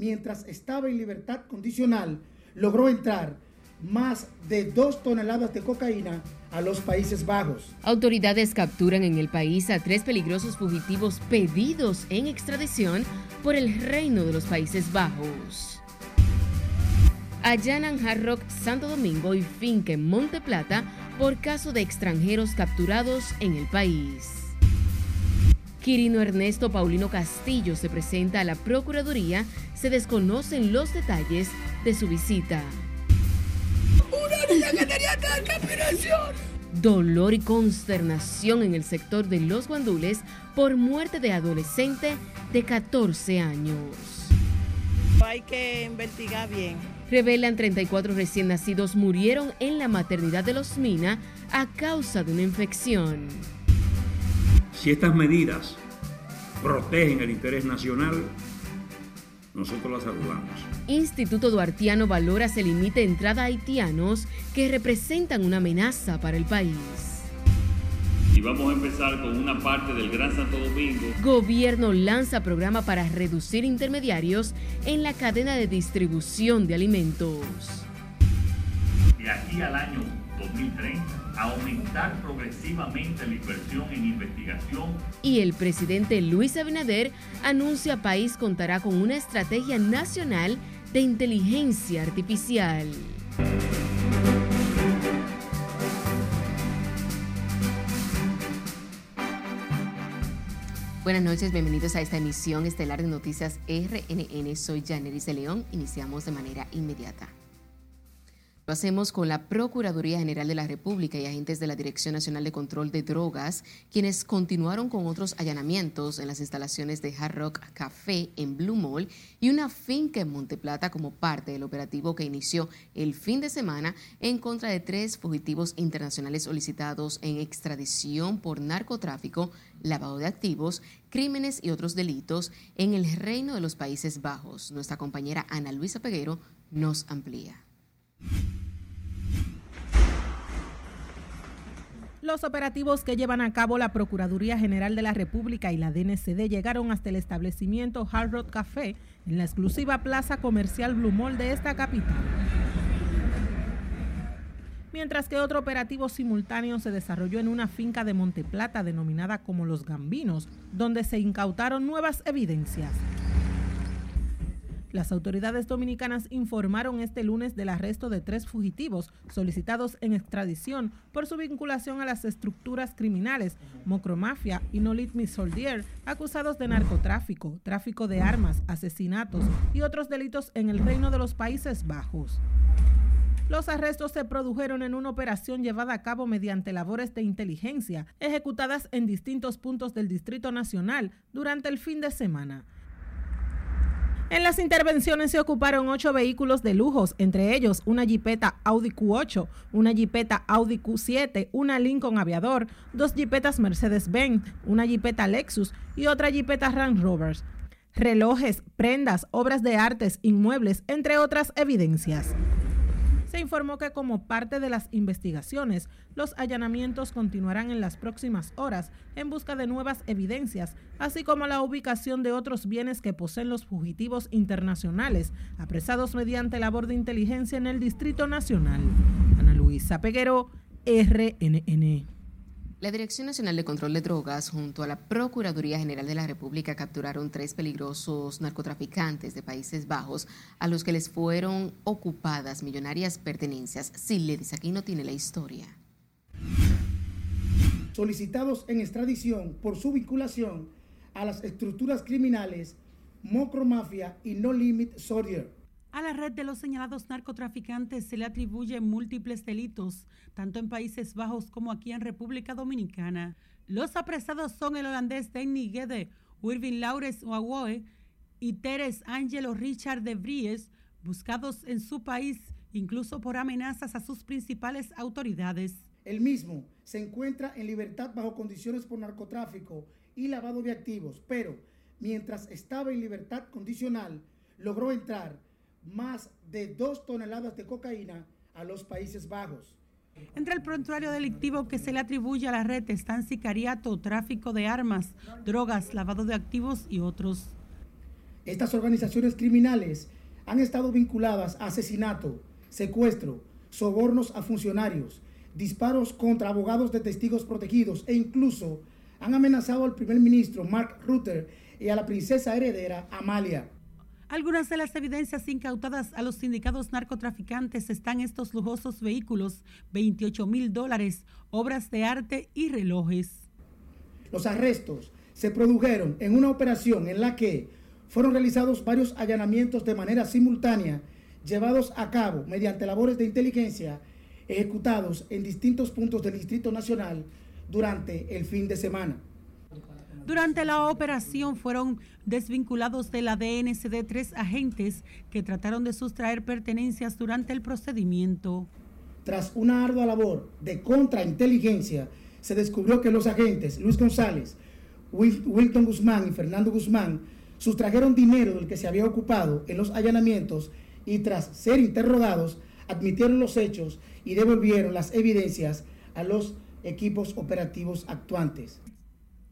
mientras estaba en libertad condicional, logró entrar más de dos toneladas de cocaína a los Países Bajos. Autoridades capturan en el país a tres peligrosos fugitivos pedidos en extradición por el Reino de los Países Bajos. Allanan Hard Rock Santo Domingo y Finca en Monte Plata por caso de extranjeros capturados en el país. Quirino Ernesto Paulino Castillo se presenta a la Procuraduría. Se desconocen los detalles de su visita. Una niña que tenía Dolor y consternación en el sector de los guandules por muerte de adolescente de 14 años. Hay que investigar bien. Revelan 34 recién nacidos murieron en la maternidad de los Mina a causa de una infección. Si estas medidas protegen el interés nacional, nosotros las saludamos. Instituto Duartiano valora se limite entrada a haitianos que representan una amenaza para el país. Y vamos a empezar con una parte del Gran Santo Domingo. Gobierno lanza programa para reducir intermediarios en la cadena de distribución de alimentos. De aquí al año 2030 aumentar progresivamente la inversión en investigación. Y el presidente Luis Abinader anuncia país contará con una estrategia nacional de inteligencia artificial. Buenas noches, bienvenidos a esta emisión estelar de Noticias RNN. Soy Janeris de León. Iniciamos de manera inmediata. Lo con la Procuraduría General de la República y agentes de la Dirección Nacional de Control de Drogas, quienes continuaron con otros allanamientos en las instalaciones de Hard Rock Café en Blue Mall y una finca en Monteplata como parte del operativo que inició el fin de semana en contra de tres fugitivos internacionales solicitados en extradición por narcotráfico, lavado de activos, crímenes y otros delitos en el Reino de los Países Bajos. Nuestra compañera Ana Luisa Peguero nos amplía. Los operativos que llevan a cabo la Procuraduría General de la República y la DNCD llegaron hasta el establecimiento Hard Rock Café en la exclusiva plaza comercial Blue de esta capital. Mientras que otro operativo simultáneo se desarrolló en una finca de Monteplata denominada como Los Gambinos, donde se incautaron nuevas evidencias. Las autoridades dominicanas informaron este lunes del arresto de tres fugitivos solicitados en extradición por su vinculación a las estructuras criminales Mocromafia y Nolit Soldier, acusados de narcotráfico, tráfico de armas, asesinatos y otros delitos en el Reino de los Países Bajos. Los arrestos se produjeron en una operación llevada a cabo mediante labores de inteligencia ejecutadas en distintos puntos del Distrito Nacional durante el fin de semana. En las intervenciones se ocuparon ocho vehículos de lujos, entre ellos una Jeepeta Audi Q8, una Jeepeta Audi Q7, una Lincoln Aviador, dos Jeepetas Mercedes-Benz, una Jeepeta Lexus y otra Jeepeta Range Rovers. Relojes, prendas, obras de artes, inmuebles, entre otras evidencias. Se informó que como parte de las investigaciones, los allanamientos continuarán en las próximas horas en busca de nuevas evidencias, así como la ubicación de otros bienes que poseen los fugitivos internacionales, apresados mediante labor de inteligencia en el Distrito Nacional. Ana Luisa Peguero, RNN. La Dirección Nacional de Control de Drogas junto a la Procuraduría General de la República capturaron tres peligrosos narcotraficantes de Países Bajos a los que les fueron ocupadas millonarias pertenencias. dice aquí no tiene la historia. Solicitados en extradición por su vinculación a las estructuras criminales Mocro Mafia y No Limit Soldier a la red de los señalados narcotraficantes se le atribuyen múltiples delitos, tanto en Países Bajos como aquí en República Dominicana. Los apresados son el holandés Danny Gede, Irving Laures Wawoe y Teres Angelo Richard de buscados en su país incluso por amenazas a sus principales autoridades. El mismo se encuentra en libertad bajo condiciones por narcotráfico y lavado de activos, pero mientras estaba en libertad condicional, logró entrar más de dos toneladas de cocaína a los Países Bajos. Entre el prontuario delictivo que se le atribuye a la red están sicariato, tráfico de armas, drogas, lavado de activos y otros. Estas organizaciones criminales han estado vinculadas a asesinato, secuestro, sobornos a funcionarios, disparos contra abogados de testigos protegidos e incluso han amenazado al primer ministro Mark Rutte y a la princesa heredera Amalia. Algunas de las evidencias incautadas a los sindicados narcotraficantes están estos lujosos vehículos, 28 mil dólares, obras de arte y relojes. Los arrestos se produjeron en una operación en la que fueron realizados varios allanamientos de manera simultánea, llevados a cabo mediante labores de inteligencia ejecutados en distintos puntos del Distrito Nacional durante el fin de semana. Durante la operación fueron desvinculados de la DNCD tres agentes que trataron de sustraer pertenencias durante el procedimiento. Tras una ardua labor de contrainteligencia, se descubrió que los agentes Luis González, Wilton Guzmán y Fernando Guzmán sustrajeron dinero del que se había ocupado en los allanamientos y tras ser interrogados admitieron los hechos y devolvieron las evidencias a los equipos operativos actuantes.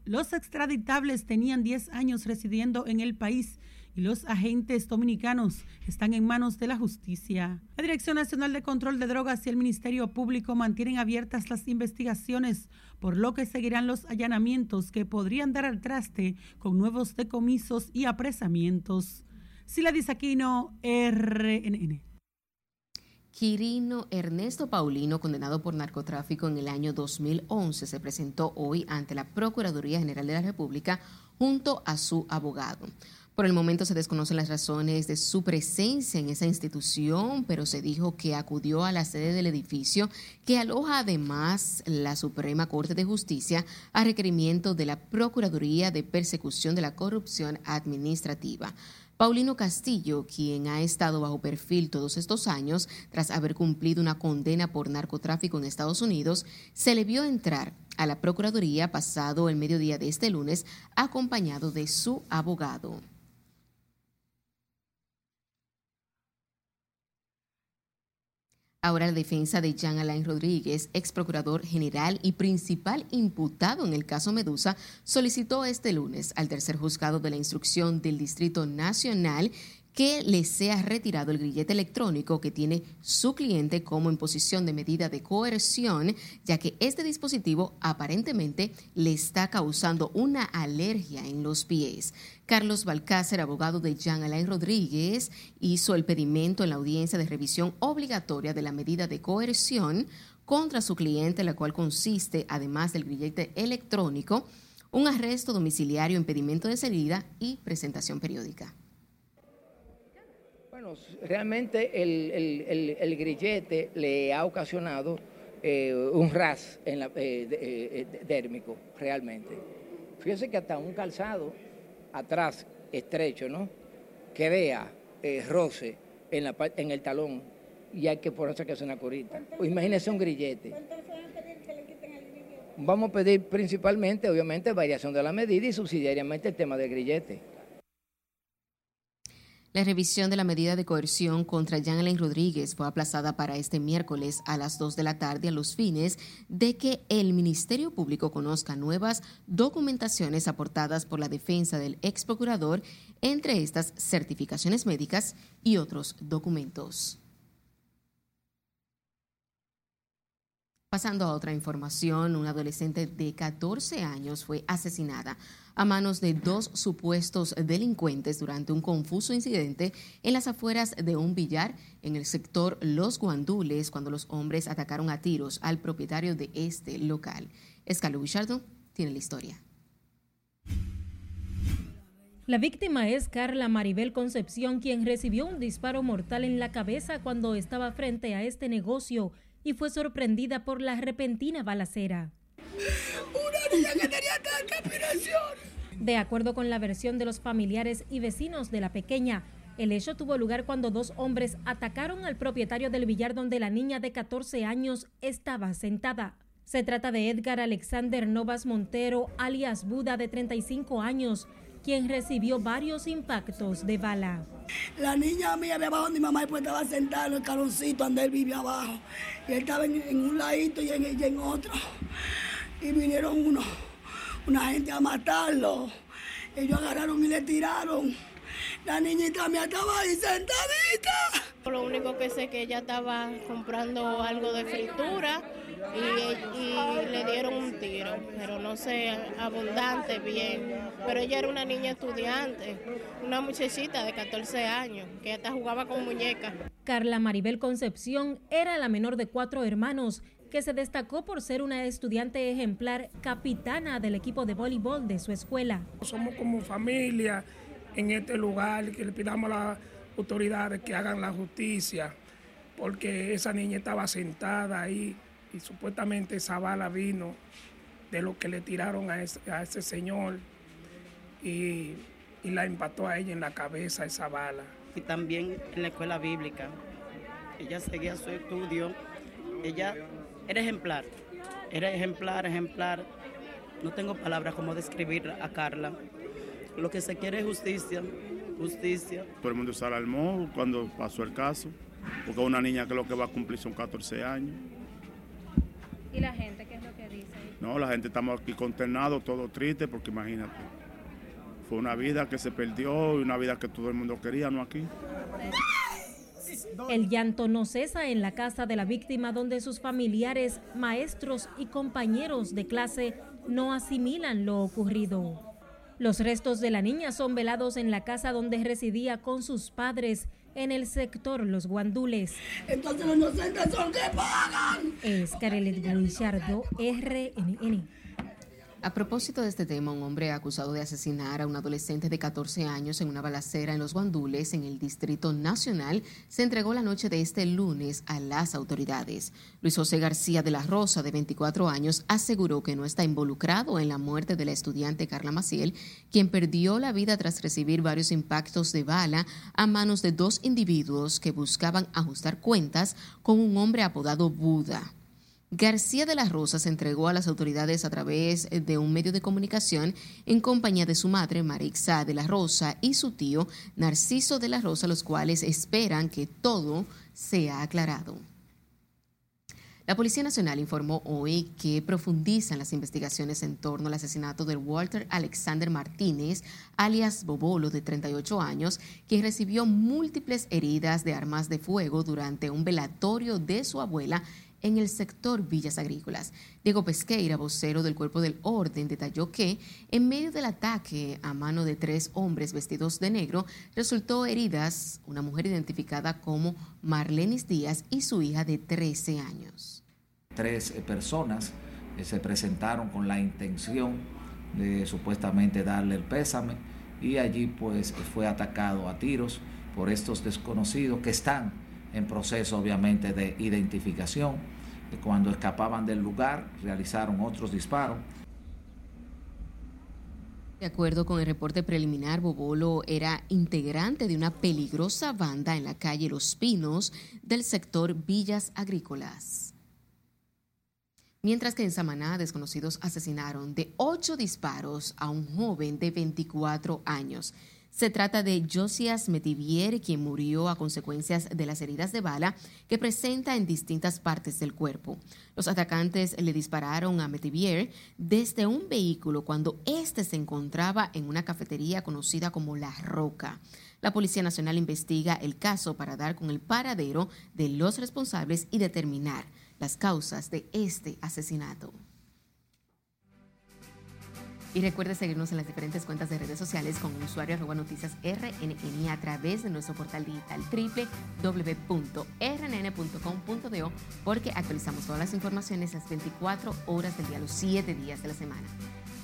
Los extraditables tenían 10 años residiendo en el país y los agentes dominicanos están en manos de la justicia. La Dirección Nacional de Control de Drogas y el Ministerio Público mantienen abiertas las investigaciones, por lo que seguirán los allanamientos que podrían dar al traste con nuevos decomisos y apresamientos. Sila Disaquino, RNN. Quirino Ernesto Paulino, condenado por narcotráfico en el año 2011, se presentó hoy ante la Procuraduría General de la República junto a su abogado. Por el momento se desconocen las razones de su presencia en esa institución, pero se dijo que acudió a la sede del edificio que aloja además la Suprema Corte de Justicia a requerimiento de la Procuraduría de Persecución de la Corrupción Administrativa. Paulino Castillo, quien ha estado bajo perfil todos estos años tras haber cumplido una condena por narcotráfico en Estados Unidos, se le vio entrar a la Procuraduría pasado el mediodía de este lunes acompañado de su abogado. Ahora la defensa de Jean Alain Rodríguez, ex procurador general y principal imputado en el caso Medusa, solicitó este lunes al tercer juzgado de la instrucción del Distrito Nacional que le sea retirado el grillete electrónico que tiene su cliente como en posición de medida de coerción, ya que este dispositivo aparentemente le está causando una alergia en los pies. Carlos Balcácer, abogado de Jean Alain Rodríguez, hizo el pedimento en la audiencia de revisión obligatoria de la medida de coerción contra su cliente, la cual consiste, además del grillete electrónico, un arresto domiciliario, impedimento de salida y presentación periódica. Bueno, realmente el, grillete le ha ocasionado eh, un ras en la, eh, eh, dérmico, realmente. Fíjese que hasta un calzado atrás, estrecho, ¿no? Que vea roce en, la, en el talón y hay que ponerse que es una curita. Pues imagínese un grillete. Vamos a pedir principalmente, obviamente, variación de la medida y subsidiariamente el tema del grillete. La revisión de la medida de coerción contra Alain Rodríguez fue aplazada para este miércoles a las 2 de la tarde a los fines de que el Ministerio Público conozca nuevas documentaciones aportadas por la defensa del ex procurador, entre estas certificaciones médicas y otros documentos. Pasando a otra información, una adolescente de 14 años fue asesinada a manos de dos supuestos delincuentes durante un confuso incidente en las afueras de un billar en el sector Los Guandules cuando los hombres atacaron a tiros al propietario de este local. Escalo Bichardo tiene la historia. La víctima es Carla Maribel Concepción, quien recibió un disparo mortal en la cabeza cuando estaba frente a este negocio y fue sorprendida por la repentina balacera. Una niña que tenía De acuerdo con la versión de los familiares y vecinos de la pequeña, el hecho tuvo lugar cuando dos hombres atacaron al propietario del billar donde la niña de 14 años estaba sentada. Se trata de Edgar Alexander Novas Montero, alias Buda, de 35 años, quien recibió varios impactos de bala. La niña mía de abajo de mi mamá pues estaba sentada en el caloncito donde él vivía abajo. Y él estaba en, un ladito y en otro. Y vinieron unos, una gente a matarlo. Ellos agarraron y le tiraron. La niñita mía estaba ahí sentadita. Lo único que sé que ella estaba comprando algo de fritura y, le dieron un tiro, pero no sé, abundante, bien. Pero ella era una niña estudiante, una muchachita de 14 años, que hasta jugaba con muñecas. Carla Maribel Concepción era la menor de cuatro hermanos que se destacó por ser una estudiante ejemplar capitana del equipo de voleibol de su escuela. Somos como familia en este lugar, que le pidamos a las autoridades que hagan la justicia, porque esa niña estaba sentada ahí y supuestamente esa bala vino de lo que le tiraron a ese, señor y, y, la empató a ella en la cabeza esa bala. Y también en la escuela bíblica. Ella seguía su estudio. Ella era ejemplar. Era ejemplar, ejemplar. No tengo palabras como describir a Carla. Lo que se quiere es justicia, justicia. Todo el mundo se alarmó cuando pasó el caso, porque una niña que lo que va a cumplir son 14 años. ¿Y la gente qué es lo que dice? No, la gente estamos aquí consternados, todo triste, porque imagínate, fue una vida que se perdió y una vida que todo el mundo quería, no aquí. El llanto no cesa en la casa de la víctima donde sus familiares, maestros y compañeros de clase no asimilan lo ocurrido. Los restos de la niña son velados en la casa donde residía con sus padres en el sector Los Guandules. Entonces los inocentes son que pagan. Es Carelet Guillardo, RNN. A propósito de este tema, un hombre acusado de asesinar a un adolescente de 14 años en una balacera en los Guandules, en el Distrito Nacional, se entregó la noche de este lunes a las autoridades. Luis José García de la Rosa, de 24 años, aseguró que no está involucrado en la muerte de la estudiante Carla Maciel, quien perdió la vida tras recibir varios impactos de bala a manos de dos individuos que buscaban ajustar cuentas con un hombre apodado Buda. García de las Rosas se entregó a las autoridades a través de un medio de comunicación en compañía de su madre Marixa de la Rosa y su tío Narciso de la Rosa, los cuales esperan que todo sea aclarado. La Policía Nacional informó hoy que profundizan las investigaciones en torno al asesinato de Walter Alexander Martínez, alias Bobolo, de 38 años, quien recibió múltiples heridas de armas de fuego durante un velatorio de su abuela en el sector Villas Agrícolas. Diego Pesqueira, vocero del Cuerpo del Orden, detalló que en medio del ataque a mano de tres hombres vestidos de negro, resultó heridas una mujer identificada como Marlenis Díaz y su hija de 13 años. Tres eh, personas eh, se presentaron con la intención de supuestamente darle el pésame y allí pues fue atacado a tiros por estos desconocidos que están en proceso obviamente de identificación. Cuando escapaban del lugar realizaron otros disparos. De acuerdo con el reporte preliminar, Bobolo era integrante de una peligrosa banda en la calle Los Pinos del sector Villas Agrícolas. Mientras que en Samaná, desconocidos asesinaron de ocho disparos a un joven de 24 años. Se trata de Josias Metivier, quien murió a consecuencias de las heridas de bala que presenta en distintas partes del cuerpo. Los atacantes le dispararon a Metivier desde un vehículo cuando éste se encontraba en una cafetería conocida como La Roca. La Policía Nacional investiga el caso para dar con el paradero de los responsables y determinar las causas de este asesinato. Y recuerde seguirnos en las diferentes cuentas de redes sociales con usuario arroba noticias RNN a través de nuestro portal digital www.rnn.com.do porque actualizamos todas las informaciones las 24 horas del día, los 7 días de la semana.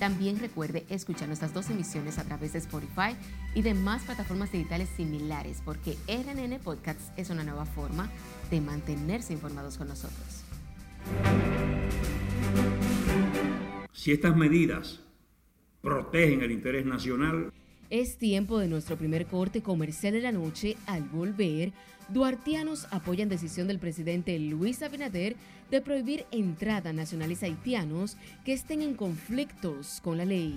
También recuerde escuchar nuestras dos emisiones a través de Spotify y demás plataformas digitales similares porque RNN Podcasts es una nueva forma de mantenerse informados con nosotros. Si estas medidas protegen el interés nacional. Es tiempo de nuestro primer corte comercial de la noche. Al volver, duartianos apoyan decisión del presidente Luis Abinader de prohibir entrada a nacionales haitianos que estén en conflictos con la ley.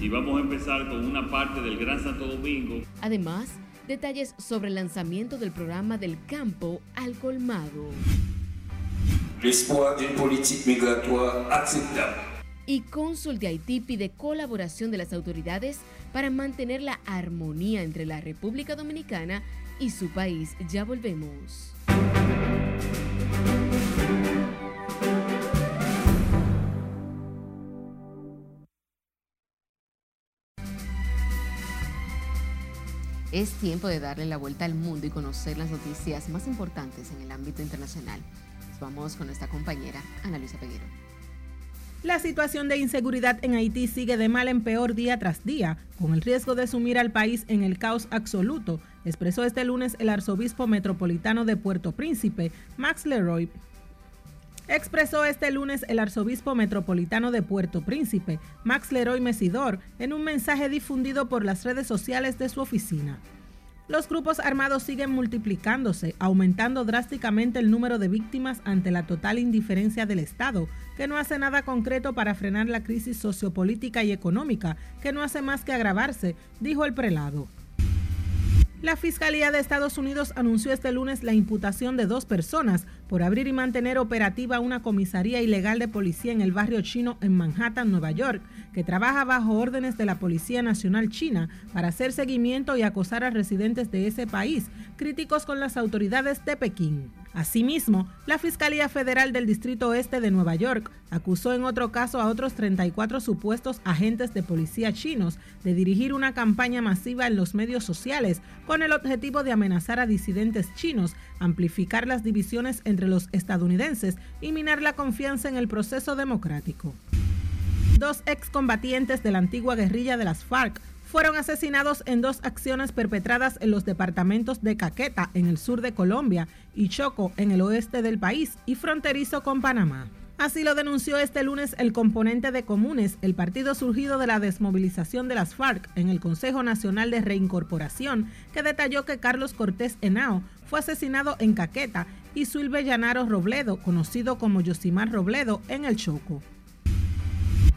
Y vamos a empezar con una parte del Gran Santo Domingo. Además, detalles sobre el lanzamiento del programa del campo al colmado. L'espoir d'une politique migratoire acceptable y cónsul de Haití pide colaboración de las autoridades para mantener la armonía entre la República Dominicana y su país. Ya volvemos. Es tiempo de darle la vuelta al mundo y conocer las noticias más importantes en el ámbito internacional. vamos con nuestra compañera Ana Luisa Peguero. La situación de inseguridad en Haití sigue de mal en peor día tras día, con el riesgo de sumir al país en el caos absoluto, expresó este lunes el arzobispo metropolitano de Puerto Príncipe, Max Leroy. Expresó este lunes el arzobispo metropolitano de Puerto Príncipe, Max Leroy Mesidor, en un mensaje difundido por las redes sociales de su oficina. Los grupos armados siguen multiplicándose, aumentando drásticamente el número de víctimas ante la total indiferencia del Estado, que no hace nada concreto para frenar la crisis sociopolítica y económica, que no hace más que agravarse, dijo el prelado. La Fiscalía de Estados Unidos anunció este lunes la imputación de dos personas por abrir y mantener operativa una comisaría ilegal de policía en el barrio chino en Manhattan, Nueva York, que trabaja bajo órdenes de la Policía Nacional China para hacer seguimiento y acosar a residentes de ese país, críticos con las autoridades de Pekín. Asimismo, la Fiscalía Federal del Distrito Oeste de Nueva York acusó en otro caso a otros 34 supuestos agentes de policía chinos de dirigir una campaña masiva en los medios sociales con el objetivo de amenazar a disidentes chinos, amplificar las divisiones entre los estadounidenses y minar la confianza en el proceso democrático. Dos excombatientes de la antigua guerrilla de las FARC fueron asesinados en dos acciones perpetradas en los departamentos de Caqueta, en el sur de Colombia, y Choco, en el oeste del país, y fronterizo con Panamá. Así lo denunció este lunes el componente de Comunes, el partido surgido de la desmovilización de las FARC en el Consejo Nacional de Reincorporación, que detalló que Carlos Cortés Henao fue asesinado en Caqueta y Suilve Llanaro Robledo, conocido como Yosimar Robledo, en el Choco.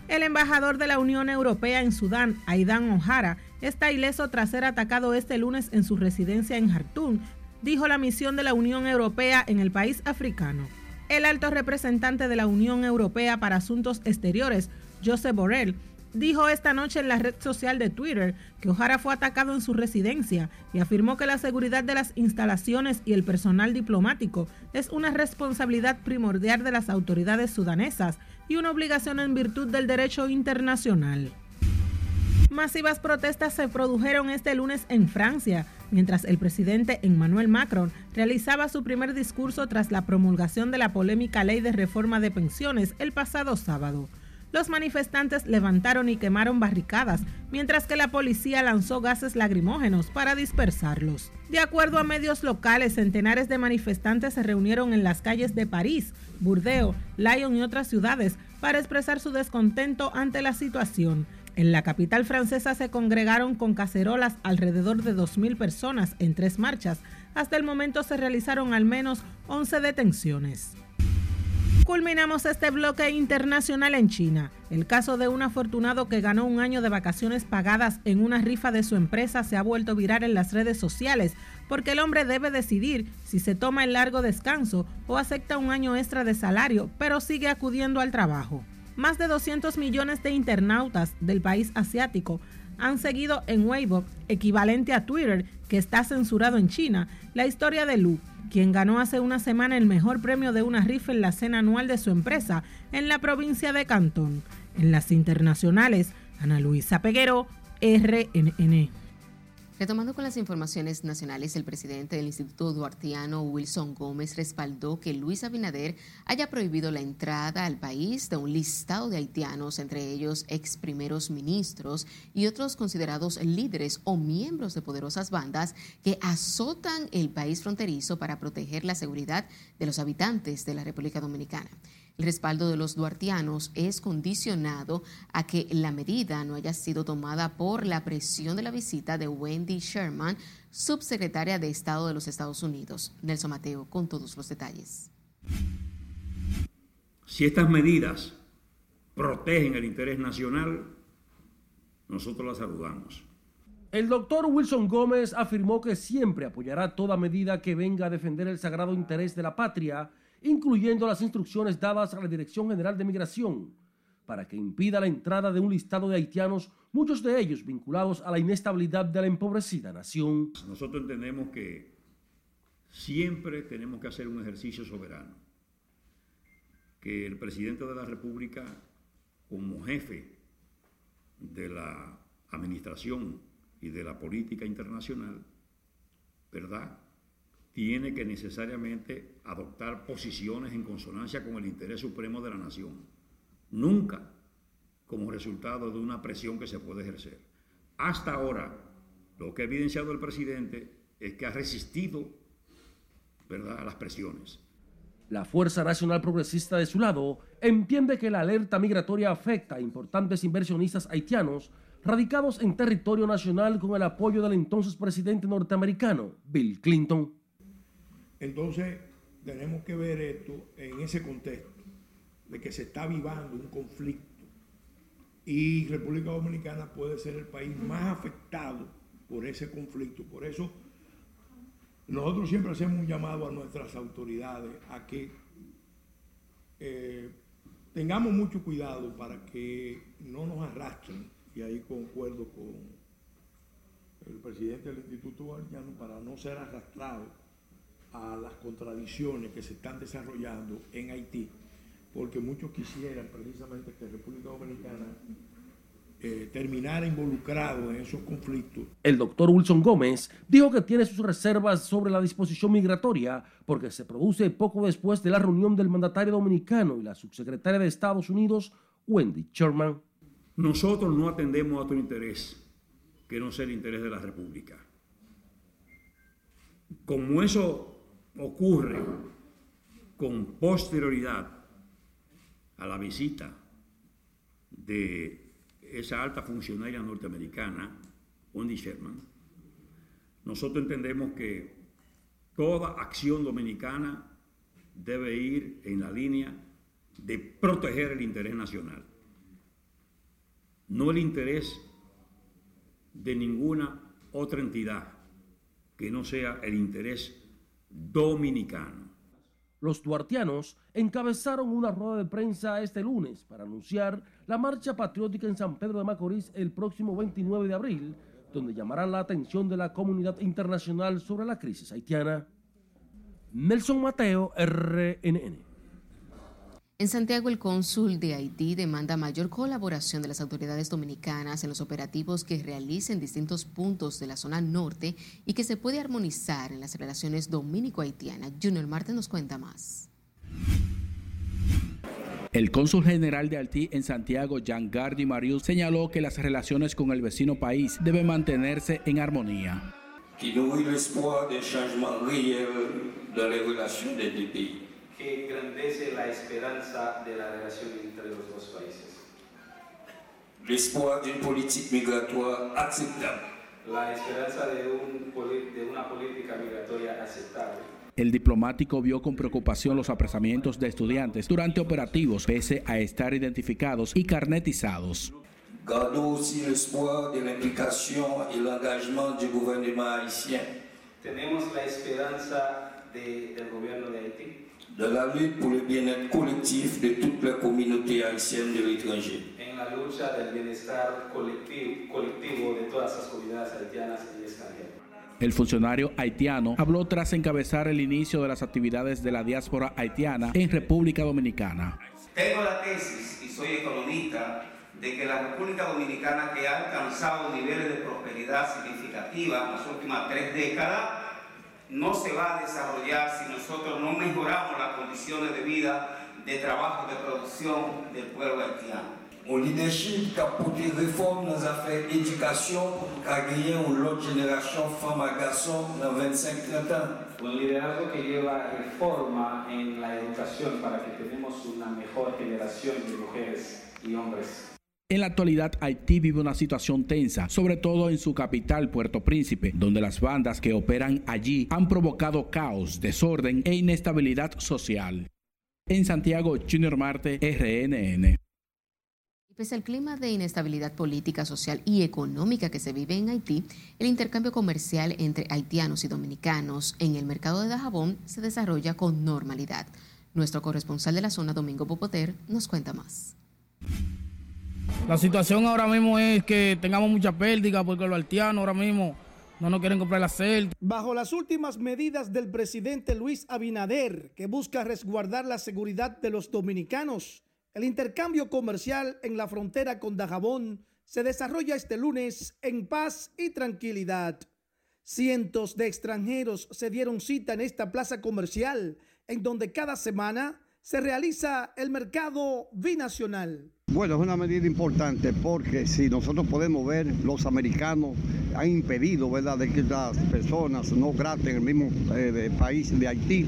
El embajador de la Unión Europea en Sudán, Aidan O'Hara, está ileso tras ser atacado este lunes en su residencia en Jartum, dijo la misión de la Unión Europea en el país africano. El alto representante de la Unión Europea para Asuntos Exteriores, Josep Borrell, dijo esta noche en la red social de Twitter que O'Hara fue atacado en su residencia y afirmó que la seguridad de las instalaciones y el personal diplomático es una responsabilidad primordial de las autoridades sudanesas y una obligación en virtud del derecho internacional. Masivas protestas se produjeron este lunes en Francia, mientras el presidente Emmanuel Macron realizaba su primer discurso tras la promulgación de la polémica ley de reforma de pensiones el pasado sábado. Los manifestantes levantaron y quemaron barricadas, mientras que la policía lanzó gases lacrimógenos para dispersarlos. De acuerdo a medios locales, centenares de manifestantes se reunieron en las calles de París, Burdeos, Lyon y otras ciudades para expresar su descontento ante la situación. En la capital francesa se congregaron con cacerolas alrededor de 2.000 personas en tres marchas. Hasta el momento se realizaron al menos 11 detenciones. Culminamos este bloque internacional en China. El caso de un afortunado que ganó un año de vacaciones pagadas en una rifa de su empresa se ha vuelto viral en las redes sociales porque el hombre debe decidir si se toma el largo descanso o acepta un año extra de salario, pero sigue acudiendo al trabajo. Más de 200 millones de internautas del país asiático han seguido en Weibo, equivalente a Twitter, que está censurado en China, la historia de Lu, quien ganó hace una semana el mejor premio de una rifa en la cena anual de su empresa en la provincia de Cantón. En las internacionales, Ana Luisa Peguero, RNN. Retomando con las informaciones nacionales, el presidente del Instituto Duartiano, Wilson Gómez, respaldó que Luis Abinader haya prohibido la entrada al país de un listado de haitianos, entre ellos ex primeros ministros y otros considerados líderes o miembros de poderosas bandas que azotan el país fronterizo para proteger la seguridad de los habitantes de la República Dominicana. El respaldo de los duartianos es condicionado a que la medida no haya sido tomada por la presión de la visita de Wendy Sherman, subsecretaria de Estado de los Estados Unidos. Nelson Mateo con todos los detalles. Si estas medidas protegen el interés nacional, nosotros las saludamos. El doctor Wilson Gómez afirmó que siempre apoyará toda medida que venga a defender el sagrado interés de la patria incluyendo las instrucciones dadas a la Dirección General de Migración. para que impida la entrada de un listado de haitianos, muchos de ellos vinculados a la inestabilidad de la empobrecida nación. Nosotros entendemos que siempre tenemos que hacer un ejercicio soberano, que el presidente de la República, como jefe de la administración y de la política internacional, ¿verdad? Tiene que necesariamente adoptar posiciones en consonancia con el interés supremo de la nación nunca como resultado de una presión que se puede ejercer. Hasta ahora, lo que ha evidenciado el presidente es que ha resistido ¿verdad? a las presiones. La Fuerza Nacional Progresista de su lado entiende que la alerta migratoria afecta a importantes inversionistas haitianos radicados en territorio nacional con el apoyo del entonces presidente norteamericano, Bill Clinton. Entonces, tenemos que ver esto en ese contexto de que se está avivando un conflicto y República Dominicana puede ser el país más afectado por ese conflicto. Por eso nosotros siempre hacemos un llamado a nuestras autoridades a que eh, tengamos mucho cuidado para que no nos arrastren, y ahí concuerdo con el presidente del Instituto Guardiano, para no ser arrastrados a las contradicciones que se están desarrollando en Haití porque muchos quisieran precisamente que República Dominicana eh, terminara involucrado en esos conflictos. El doctor Wilson Gómez dijo que tiene sus reservas sobre la disposición migratoria porque se produce poco después de la reunión del mandatario dominicano y la subsecretaria de Estados Unidos, Wendy Sherman. Nosotros no atendemos a otro interés que no sea el interés de la República. Como eso ocurre con posterioridad a la visita de esa alta funcionaria norteamericana, Wendy Sherman, nosotros entendemos que toda acción dominicana debe ir en la línea de proteger el interés nacional, no el interés de ninguna otra entidad que no sea el interés dominicano. Los duartianos encabezaron una rueda de prensa este lunes para anunciar la marcha patriótica en San Pedro de Macorís el próximo 29 de abril, donde llamarán la atención de la comunidad internacional sobre la crisis haitiana. Nelson Mateo, RNN. En Santiago, el cónsul de Haití demanda mayor colaboración de las autoridades dominicanas en los operativos que realicen distintos puntos de la zona norte y que se puede armonizar en las relaciones dominico-haitianas. Junior Marte nos cuenta más. El cónsul general de Haití en Santiago, Jean Gardi Marius, señaló que las relaciones con el vecino país deben mantenerse en armonía. Que engrandece la esperanza de la relación entre los dos países. L'espoir d'une politique migratoire acceptable. La esperanza de, un, de una política migratoria aceptable. El diplomático vio con preocupación los apresamientos de estudiantes durante operativos, pese a estar identificados y carnetizados. Gardons aussi l'espoir de l'implication et l'engagement du gouvernement haïtien. Tenemos la esperanza de, del gobierno de Haití de la lutte pour le bien-être collectif de toutes les communautés haïtiennes de l'étranger. En la lucha del bienestar colectivo, colectivo de todas las comunidades haitianas en el extranjero. El funcionario haitiano habló tras encabezar el inicio de las actividades de la diáspora haitiana en República Dominicana. Tengo la tesis, y soy economista, de que la República Dominicana, que ha alcanzado niveles de prosperidad significativa en las últimas tres décadas, no se va a desarrollar si nosotros no mejoramos las condiciones de vida, de trabajo, de producción del pueblo haitiano. Un leadership qui a porté réforme dans affaires d'éducation qui a gagné une autre génération femmes et garçons dans 25-30 ans. Un liderazgo que lleva reforma en la educación para que tenemos una mejor generación de mujeres y hombres. En la actualidad, Haití vive una situación tensa, sobre todo en su capital, Puerto Príncipe, donde las bandas que operan allí han provocado caos, desorden e inestabilidad social. En Santiago, Junior Marte, RNN. Pese al clima de inestabilidad política, social y económica que se vive en Haití, el intercambio comercial entre haitianos y dominicanos en el mercado de Dajabón se desarrolla con normalidad. Nuestro corresponsal de la zona, Domingo Popoter, nos cuenta más. La situación ahora mismo es que tengamos mucha pérdida porque los haitianos ahora mismo no nos quieren comprar la CEL. Bajo las últimas medidas del presidente Luis Abinader, que busca resguardar la seguridad de los dominicanos, el intercambio comercial en la frontera con Dajabón se desarrolla este lunes en paz y tranquilidad. Cientos de extranjeros se dieron cita en esta plaza comercial, en donde cada semana se realiza el mercado binacional. Bueno, es una medida importante porque si nosotros podemos ver, los americanos han impedido, ¿verdad?, de que las personas no graten el mismo eh, país de Haití.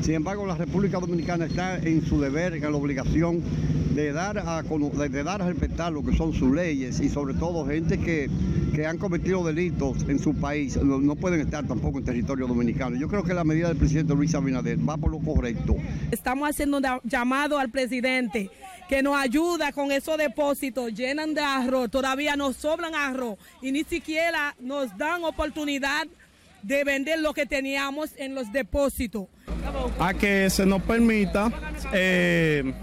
Sin embargo, la República Dominicana está en su deber, en la obligación de dar a, de dar a respetar lo que son sus leyes y sobre todo gente que, que han cometido delitos en su país no, no, pueden estar tampoco en territorio dominicano. Yo creo que la medida del presidente Luis Abinader va por lo correcto. Estamos haciendo un llamado al presidente que nos ayuda con esos depósitos, llenan de arroz, todavía nos sobran arroz y ni siquiera nos dan oportunidad de vender lo que teníamos en los depósitos. A que se nos permita eh,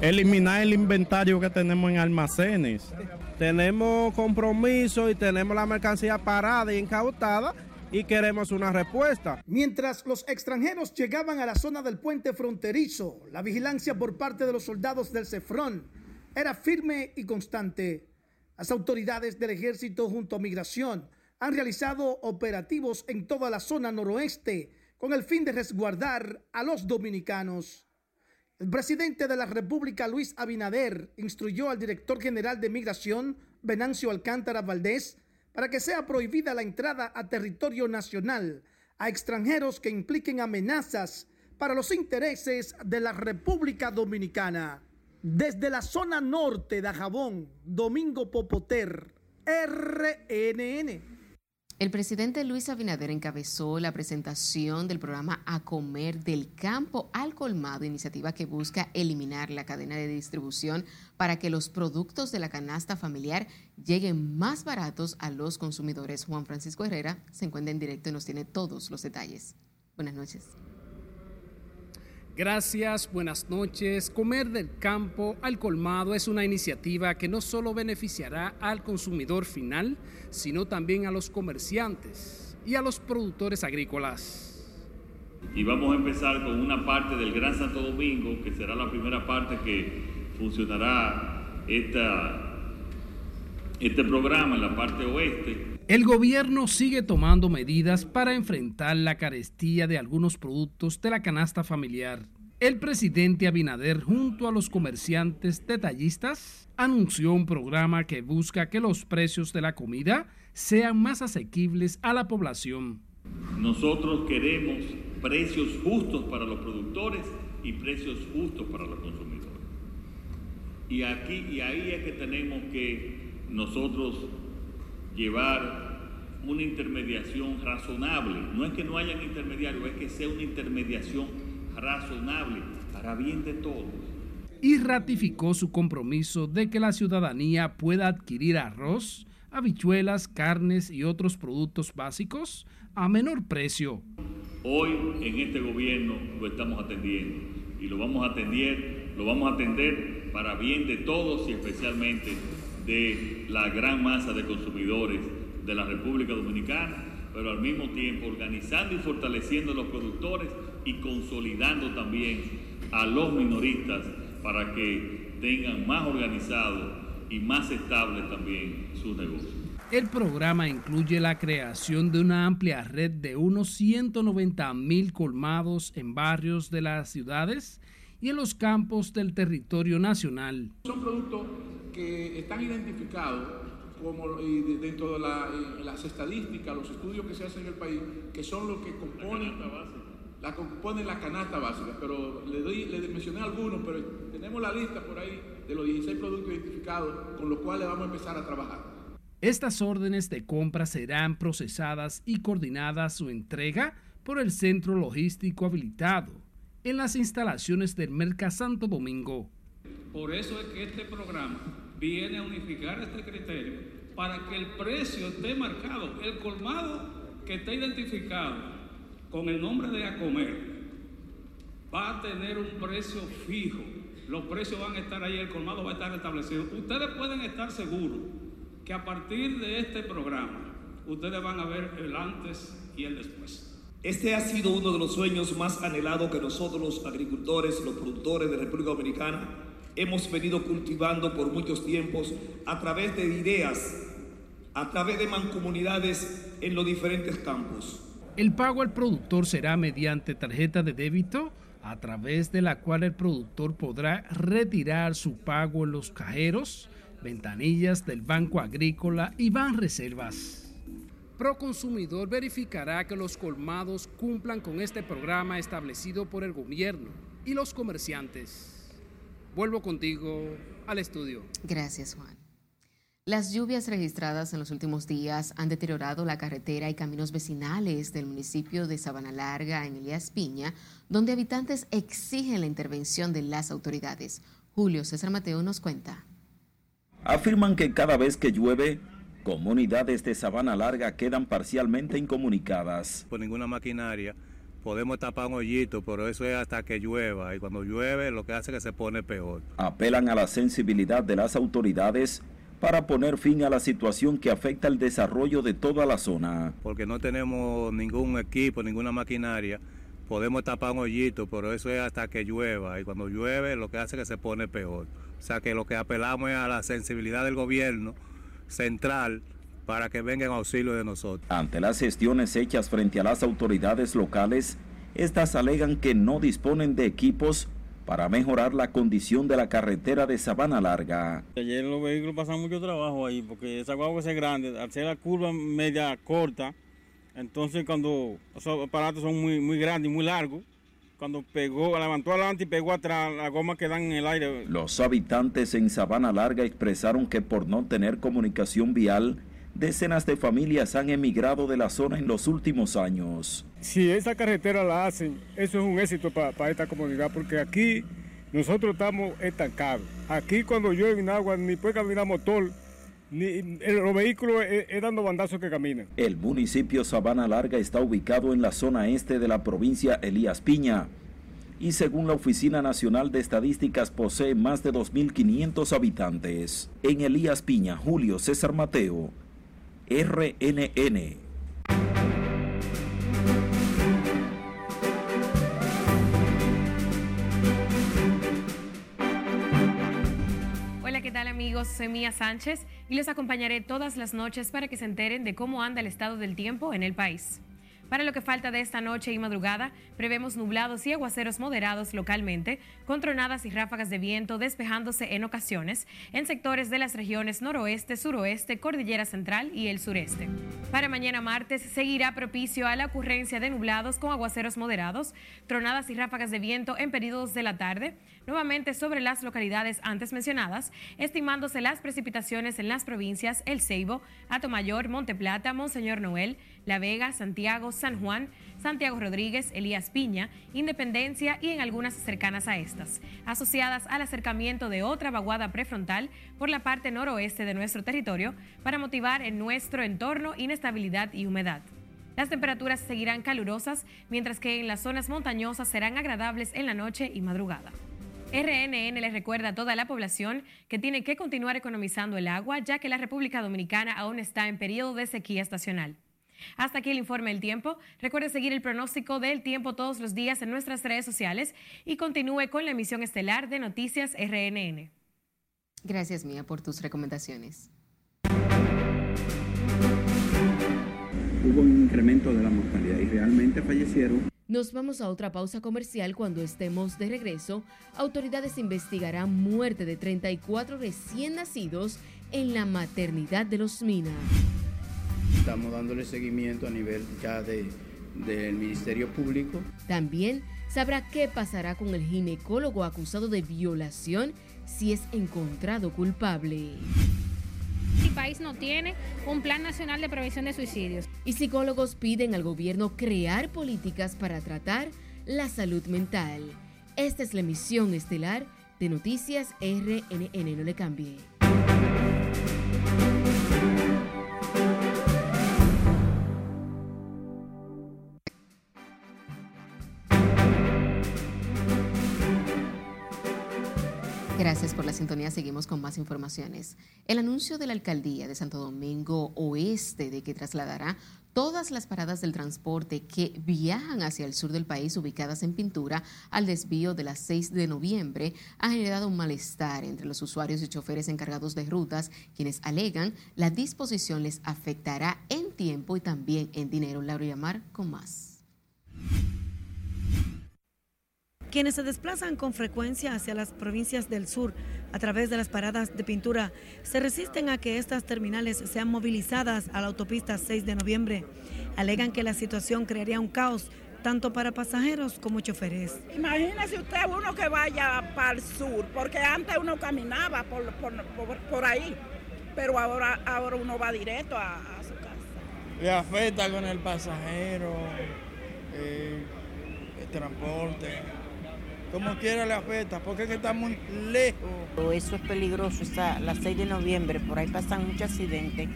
eliminar el inventario que tenemos en almacenes. Tenemos compromiso y tenemos la mercancía parada y incautada y queremos una respuesta. Mientras los extranjeros llegaban a la zona del puente fronterizo, la vigilancia por parte de los soldados del CEFRON era firme y constante. Las autoridades del ejército junto a migración han realizado operativos en toda la zona noroeste con el fin de resguardar a los dominicanos. El presidente de la República, Luis Abinader, instruyó al director general de Migración, Venancio Alcántara Valdés, para que sea prohibida la entrada a territorio nacional a extranjeros que impliquen amenazas para los intereses de la República Dominicana. Desde la zona norte de Jabón, Domingo Popoter, RNN. El presidente Luis Abinader encabezó la presentación del programa A Comer del Campo al Colmado, iniciativa que busca eliminar la cadena de distribución para que los productos de la canasta familiar lleguen más baratos a los consumidores. Juan Francisco Herrera se encuentra en directo y nos tiene todos los detalles. Buenas noches. Gracias, buenas noches. Comer del campo al colmado es una iniciativa que no solo beneficiará al consumidor final, sino también a los comerciantes y a los productores agrícolas. Y vamos a empezar con una parte del Gran Santo Domingo, que será la primera parte que funcionará esta, este programa en la parte oeste el gobierno sigue tomando medidas para enfrentar la carestía de algunos productos de la canasta familiar. El presidente Abinader, junto a los comerciantes detallistas, anunció un programa que busca que los precios de la comida sean más asequibles a la población. Nosotros queremos precios justos para los productores y precios justos para los consumidores. Y aquí y ahí es que tenemos que nosotros llevar una intermediación razonable. No es que no hayan intermediarios, es que sea una intermediación razonable para bien de todos. Y ratificó su compromiso de que la ciudadanía pueda adquirir arroz, habichuelas, carnes y otros productos básicos a menor precio. Hoy en este gobierno lo estamos atendiendo y lo vamos a atender, lo vamos a atender para bien de todos y especialmente de la gran masa de consumidores de la República Dominicana, pero al mismo tiempo organizando y fortaleciendo a los productores y consolidando también a los minoristas para que tengan más organizado y más estable también sus negocios. El programa incluye la creación de una amplia red de unos 190 mil colmados en barrios de las ciudades y en los campos del territorio nacional. Son productos que están identificados como dentro de las estadísticas, los estudios que se hacen en el país, que son los que componen la, componen la canasta básica. Pero le, doy, le mencioné algunos, pero tenemos la lista por ahí de los 16 productos identificados con los cuales vamos a empezar a trabajar. Estas órdenes de compra serán procesadas y coordinadas su entrega por el centro logístico habilitado en las instalaciones del Merca Santo Domingo. Por eso es que este programa viene a unificar este criterio para que el precio esté marcado. El colmado que está identificado con el nombre de a comer va a tener un precio fijo los precios van a estar ahí, el colmado va a estar establecido. Ustedes pueden estar seguros que a partir de este programa, ustedes van a ver el antes y el después. Este ha sido uno de los sueños más anhelados que nosotros los agricultores, los productores de República Dominicana hemos venido cultivando por muchos tiempos a través de ideas, a través de mancomunidades en los diferentes campos. El pago al productor será mediante tarjeta de débito, a través de la cual el productor podrá retirar su pago en los cajeros, ventanillas del Banco Agrícola y Reservas. Proconsumidor verificará que los colmados cumplan con este programa establecido por el gobierno y los comerciantes. Vuelvo contigo al estudio. Gracias, Juan. Las lluvias registradas en los últimos días han deteriorado la carretera y caminos vecinales del municipio de Sabana Larga, en Elías Piña, donde habitantes exigen la intervención de las autoridades. Julio César Mateo nos cuenta. Afirman que cada vez que llueve, Comunidades de Sabana Larga quedan parcialmente incomunicadas. Por ninguna maquinaria podemos tapar un hoyito, pero eso es hasta que llueva y cuando llueve lo que hace es que se pone peor. Apelan a la sensibilidad de las autoridades para poner fin a la situación que afecta el desarrollo de toda la zona. Porque no tenemos ningún equipo, ninguna maquinaria, podemos tapar un hoyito, pero eso es hasta que llueva y cuando llueve lo que hace es que se pone peor. O sea que lo que apelamos es a la sensibilidad del gobierno central para que vengan auxilio de nosotros. Ante las gestiones hechas frente a las autoridades locales, estas alegan que no disponen de equipos para mejorar la condición de la carretera de Sabana Larga. Ayer los vehículos pasan mucho trabajo ahí porque esa guagua es grande, al ser la curva media corta, entonces cuando esos aparatos son muy, muy grandes y muy largos, cuando pegó, levantó adelante y pegó atrás, las gomas quedan en el aire. Los habitantes en Sabana Larga expresaron que por no tener comunicación vial, decenas de familias han emigrado de la zona en los últimos años. Si esa carretera la hacen, eso es un éxito para esta comunidad, porque aquí nosotros estamos estancados. Aquí cuando llueve en agua ni puede caminar motor, ni, los vehículos es, dando bandazos que caminan. El municipio Sabana Larga está ubicado en la zona este de la provincia Elías Piña y según la Oficina Nacional de Estadísticas posee más de 2.500 habitantes. En Elías Piña, Julio César Mateo, RNN. amigos? Soy Mía Sánchez y les acompañaré todas las noches para que se enteren de cómo anda el estado del tiempo en el país. Para lo que falta de esta noche y madrugada, prevemos nublados y aguaceros moderados localmente, con tronadas y ráfagas de viento despejándose en ocasiones en sectores de las regiones noroeste, suroeste, cordillera central y el sureste. Para mañana martes seguirá propicio a la ocurrencia de nublados con aguaceros moderados, tronadas y ráfagas de viento en periodos de la tarde, nuevamente sobre las localidades antes mencionadas, estimándose las precipitaciones en las provincias El Ceibo, Atomayor, Monteplata, Monseñor Noel, La Vega, Santiago, San Juan, Santiago Rodríguez, Elías Piña, Independencia y en algunas cercanas a estas, asociadas al acercamiento de otra vaguada prefrontal por la parte noroeste de nuestro territorio para motivar en nuestro entorno inestabilidad y humedad. Las temperaturas seguirán calurosas, mientras que en las zonas montañosas serán agradables en la noche y madrugada. RNN les recuerda a toda la población que tiene que continuar economizando el agua, ya que la República Dominicana aún está en periodo de sequía estacional. Hasta aquí el informe del tiempo. Recuerde seguir el pronóstico del tiempo todos los días en nuestras redes sociales y continúe con la emisión estelar de Noticias RNN. Gracias, Mía, por tus recomendaciones. Hubo un incremento de la mortalidad y realmente fallecieron. Nos vamos a otra pausa comercial cuando estemos de regreso. Autoridades investigarán muerte de 34 recién nacidos en la maternidad de los Minas. Estamos dándole seguimiento a nivel ya de, del Ministerio Público. También sabrá qué pasará con el ginecólogo acusado de violación si es encontrado culpable. El país no tiene un plan nacional de prevención de suicidios. Y psicólogos piden al gobierno crear políticas para tratar la salud mental. Esta es la emisión estelar de Noticias RNN. No le cambie. Por la sintonía. Seguimos con más informaciones. El anuncio de la alcaldía de Santo Domingo Oeste de que trasladará todas las paradas del transporte que viajan hacia el sur del país ubicadas en pintura al desvío de las 6 de noviembre ha generado un malestar entre los usuarios y choferes encargados de rutas, quienes alegan la disposición les afectará en tiempo y también en dinero. Laura Llamar con más. Quienes se desplazan con frecuencia hacia las provincias del sur a través de las paradas de pintura se resisten a que estas terminales sean movilizadas a la autopista 6 de noviembre. Alegan que la situación crearía un caos tanto para pasajeros como choferes. Imagínese usted uno que vaya para el sur, porque antes uno caminaba por, por, ahí, pero ahora, ahora uno va directo a, su casa. Le afecta con el pasajero, eh, el transporte como quiera le afecta, porque es que está muy lejos. Eso es peligroso, está las 6 de noviembre, por ahí pasan muchos accidentes.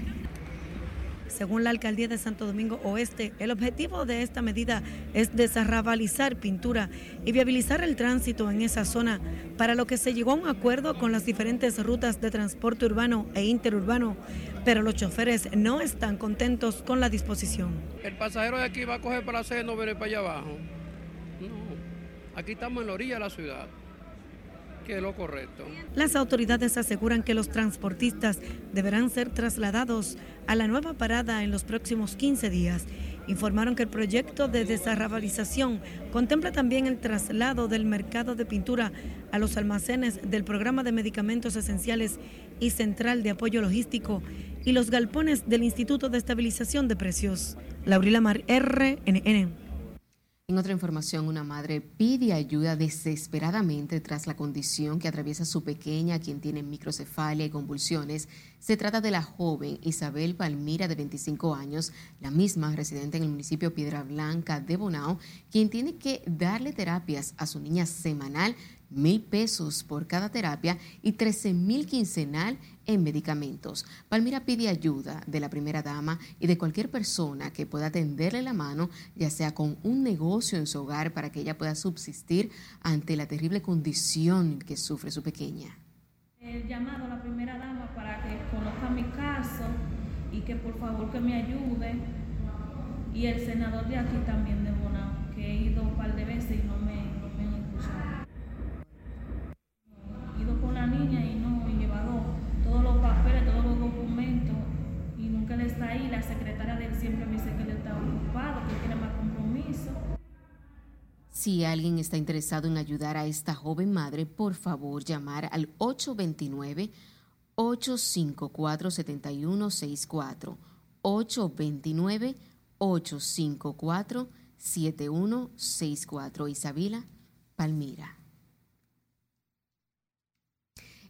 Según la alcaldía de Santo Domingo Oeste, el objetivo de esta medida es desarrabalizar pintura y viabilizar el tránsito en esa zona, para lo que se llegó a un acuerdo con las diferentes rutas de transporte urbano e interurbano, pero los choferes no están contentos con la disposición. El pasajero de aquí va a coger para hacer no viene para allá abajo. Aquí estamos en la orilla de la ciudad, que es lo correcto. Las autoridades aseguran que los transportistas deberán ser trasladados a la nueva parada en los próximos 15 días. Informaron que el proyecto de desarrabalización contempla también el traslado del mercado de pintura a los almacenes del programa de medicamentos esenciales y central de apoyo logístico y los galpones del Instituto de Estabilización de Precios. Laurila Mar, RNN. En otra información, una madre pide ayuda desesperadamente tras la condición que atraviesa su pequeña, quien tiene microcefalia y convulsiones. Se trata de la joven Isabel Palmira, de 25 años, la misma residente en el municipio Piedra Blanca de Bonao, quien tiene que darle terapias a su niña semanal mil pesos por cada terapia y 13 mil quincenal en medicamentos. Palmira pide ayuda de la primera dama y de cualquier persona que pueda tenderle la mano, ya sea con un negocio en su hogar para que ella pueda subsistir ante la terrible condición que sufre su pequeña. El llamado a la primera dama para que conozca mi caso y que por favor que me ayude. Y el senador de aquí también de Bonao, que he ido un par de veces y no me, no me han escuchado ido con la niña y no he llevado todos los papeles, todos los documentos y nunca le está ahí. La secretaria de él siempre me dice que él está ocupado, que tiene más compromiso. Si alguien está interesado en ayudar a esta joven madre, por favor llamar al 829 854 7164 829 854 7164 Isabela Palmira.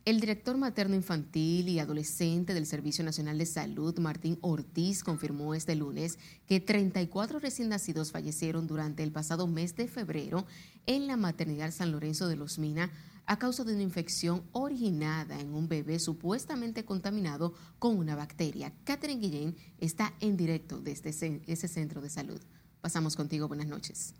El director materno infantil y adolescente del Servicio Nacional de Salud, Martín Ortiz, confirmó este lunes que 34 recién nacidos fallecieron durante el pasado mes de febrero en la maternidad San Lorenzo de los Mina a causa de una infección originada en un bebé supuestamente contaminado con una bacteria. Catherine Guillén está en directo desde ese centro de salud. Pasamos contigo. Buenas noches.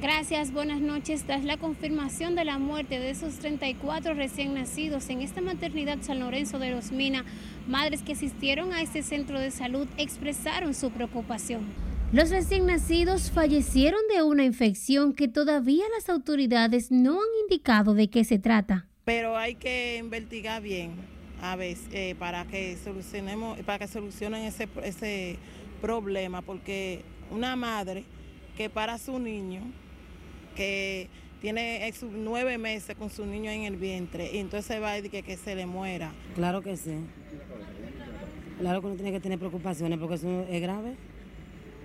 Gracias, buenas noches. Tras la confirmación de la muerte de esos 34 recién nacidos en esta maternidad San Lorenzo de los Mina, madres que asistieron a este centro de salud expresaron su preocupación. Los recién nacidos fallecieron de una infección que todavía las autoridades no han indicado de qué se trata. Pero hay que investigar bien, a ver, eh, para que solucionemos, para que solucionen ese problema, porque una madre que para su niño que tiene nueve meses con su niño en el vientre y entonces va a decir que, se le muera. Claro que sí. Claro que uno tiene que tener preocupaciones porque eso es grave,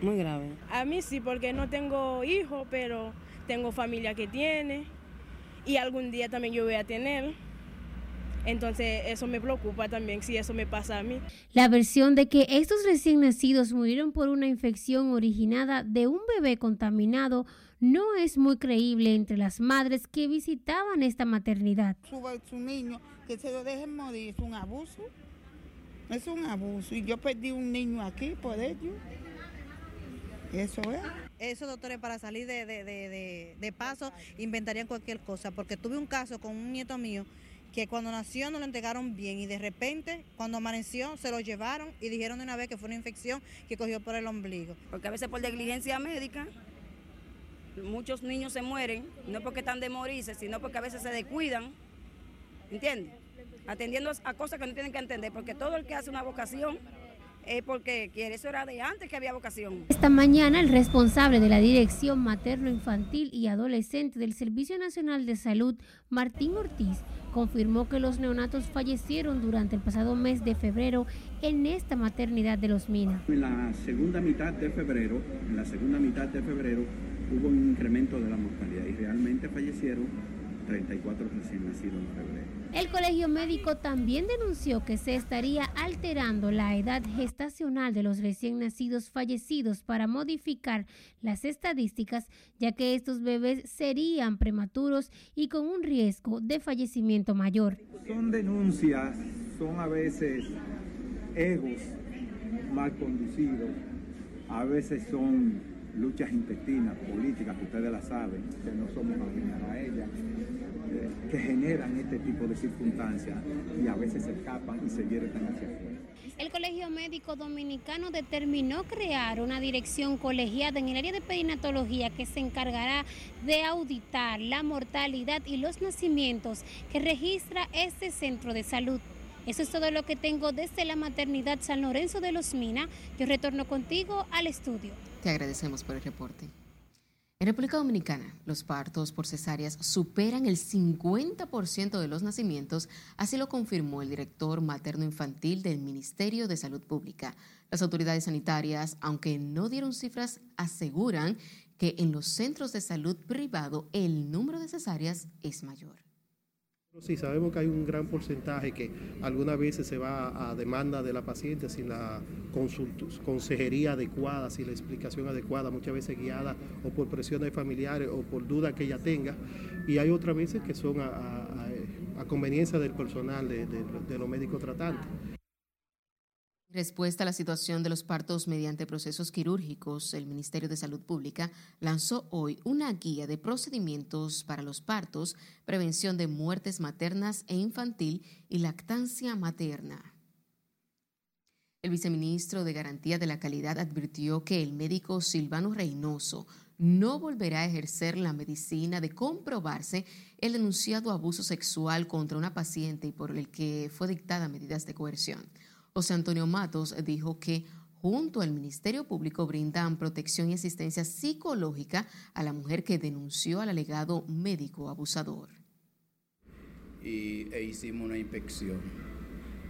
muy grave. A mí sí, porque no tengo hijos, pero tengo familia que tiene y algún día también yo voy a tener. Entonces eso me preocupa también si eso me pasa a mí. La versión de que estos recién nacidos murieron por una infección originada de un bebé contaminado no es muy creíble entre las madres que visitaban esta maternidad. Su, su niño, que se lo dejen morir, es un abuso. Es un abuso. Y yo perdí un niño aquí por ello. Eso es. Esos doctores para salir de, de, de, de, paso inventarían cualquier cosa, porque tuve un caso con un nieto mío que cuando nació no lo entregaron bien y de repente cuando amaneció se lo llevaron y dijeron de una vez que fue una infección que cogió por el ombligo. Porque a veces por negligencia médica muchos niños se mueren, no porque están de morirse, sino porque a veces se descuidan, ¿entiendes? Atendiendo a cosas que no tienen que entender, porque todo el que hace una vocación es porque quiere, eso era de antes que había vocación. Esta mañana el responsable de la Dirección Materno Infantil y Adolescente del Servicio Nacional de Salud, Martín Ortiz, confirmó que los neonatos fallecieron durante el pasado mes de febrero en esta maternidad de Los Minas. En la segunda mitad de febrero, en la segunda mitad de febrero hubo un incremento de la mortalidad y realmente fallecieron 34 recién nacidos en febrero. El Colegio Médico también denunció que se estaría alterando la edad gestacional de los recién nacidos fallecidos para modificar las estadísticas, ya que estos bebés serían prematuros y con un riesgo de fallecimiento mayor. Son denuncias, son a veces egos mal conducidos, a veces son luchas intestinas, políticas, que ustedes la saben, que no somos ajenas a ellas que generan este tipo de circunstancias y a veces se escapan y se vierten hacia afuera. El Colegio Médico Dominicano determinó crear una dirección colegiada en el área de perinatología que se encargará de auditar la mortalidad y los nacimientos que registra este centro de salud. Eso es todo lo que tengo desde la maternidad San Lorenzo de los Mina. Yo retorno contigo al estudio. Te agradecemos por el reporte. En República Dominicana, los partos por cesáreas superan el 50% de los nacimientos, así lo confirmó el director materno-infantil del Ministerio de Salud Pública. Las autoridades sanitarias, aunque no dieron cifras, aseguran que en los centros de salud privado el número de cesáreas es mayor. Sí, sabemos que hay un gran porcentaje que algunas veces se va a demanda de la paciente sin la consejería adecuada, sin la explicación adecuada, muchas veces guiada o por presiones familiares o por dudas que ella tenga. Y hay otras veces que son a, conveniencia del personal, de, los médicos tratantes. Respuesta a la situación de los partos mediante procesos quirúrgicos, el Ministerio de Salud Pública lanzó hoy una guía de procedimientos para los partos, prevención de muertes maternas e infantil y lactancia materna. El viceministro de Garantía de la Calidad advirtió que el médico Silvano Reynoso no volverá a ejercer la medicina de comprobarse el denunciado abuso sexual contra una paciente y por el que fue dictada medidas de coerción. José Antonio Matos dijo que junto al Ministerio Público brindan protección y asistencia psicológica a la mujer que denunció al alegado médico abusador. Y, e hicimos una inspección.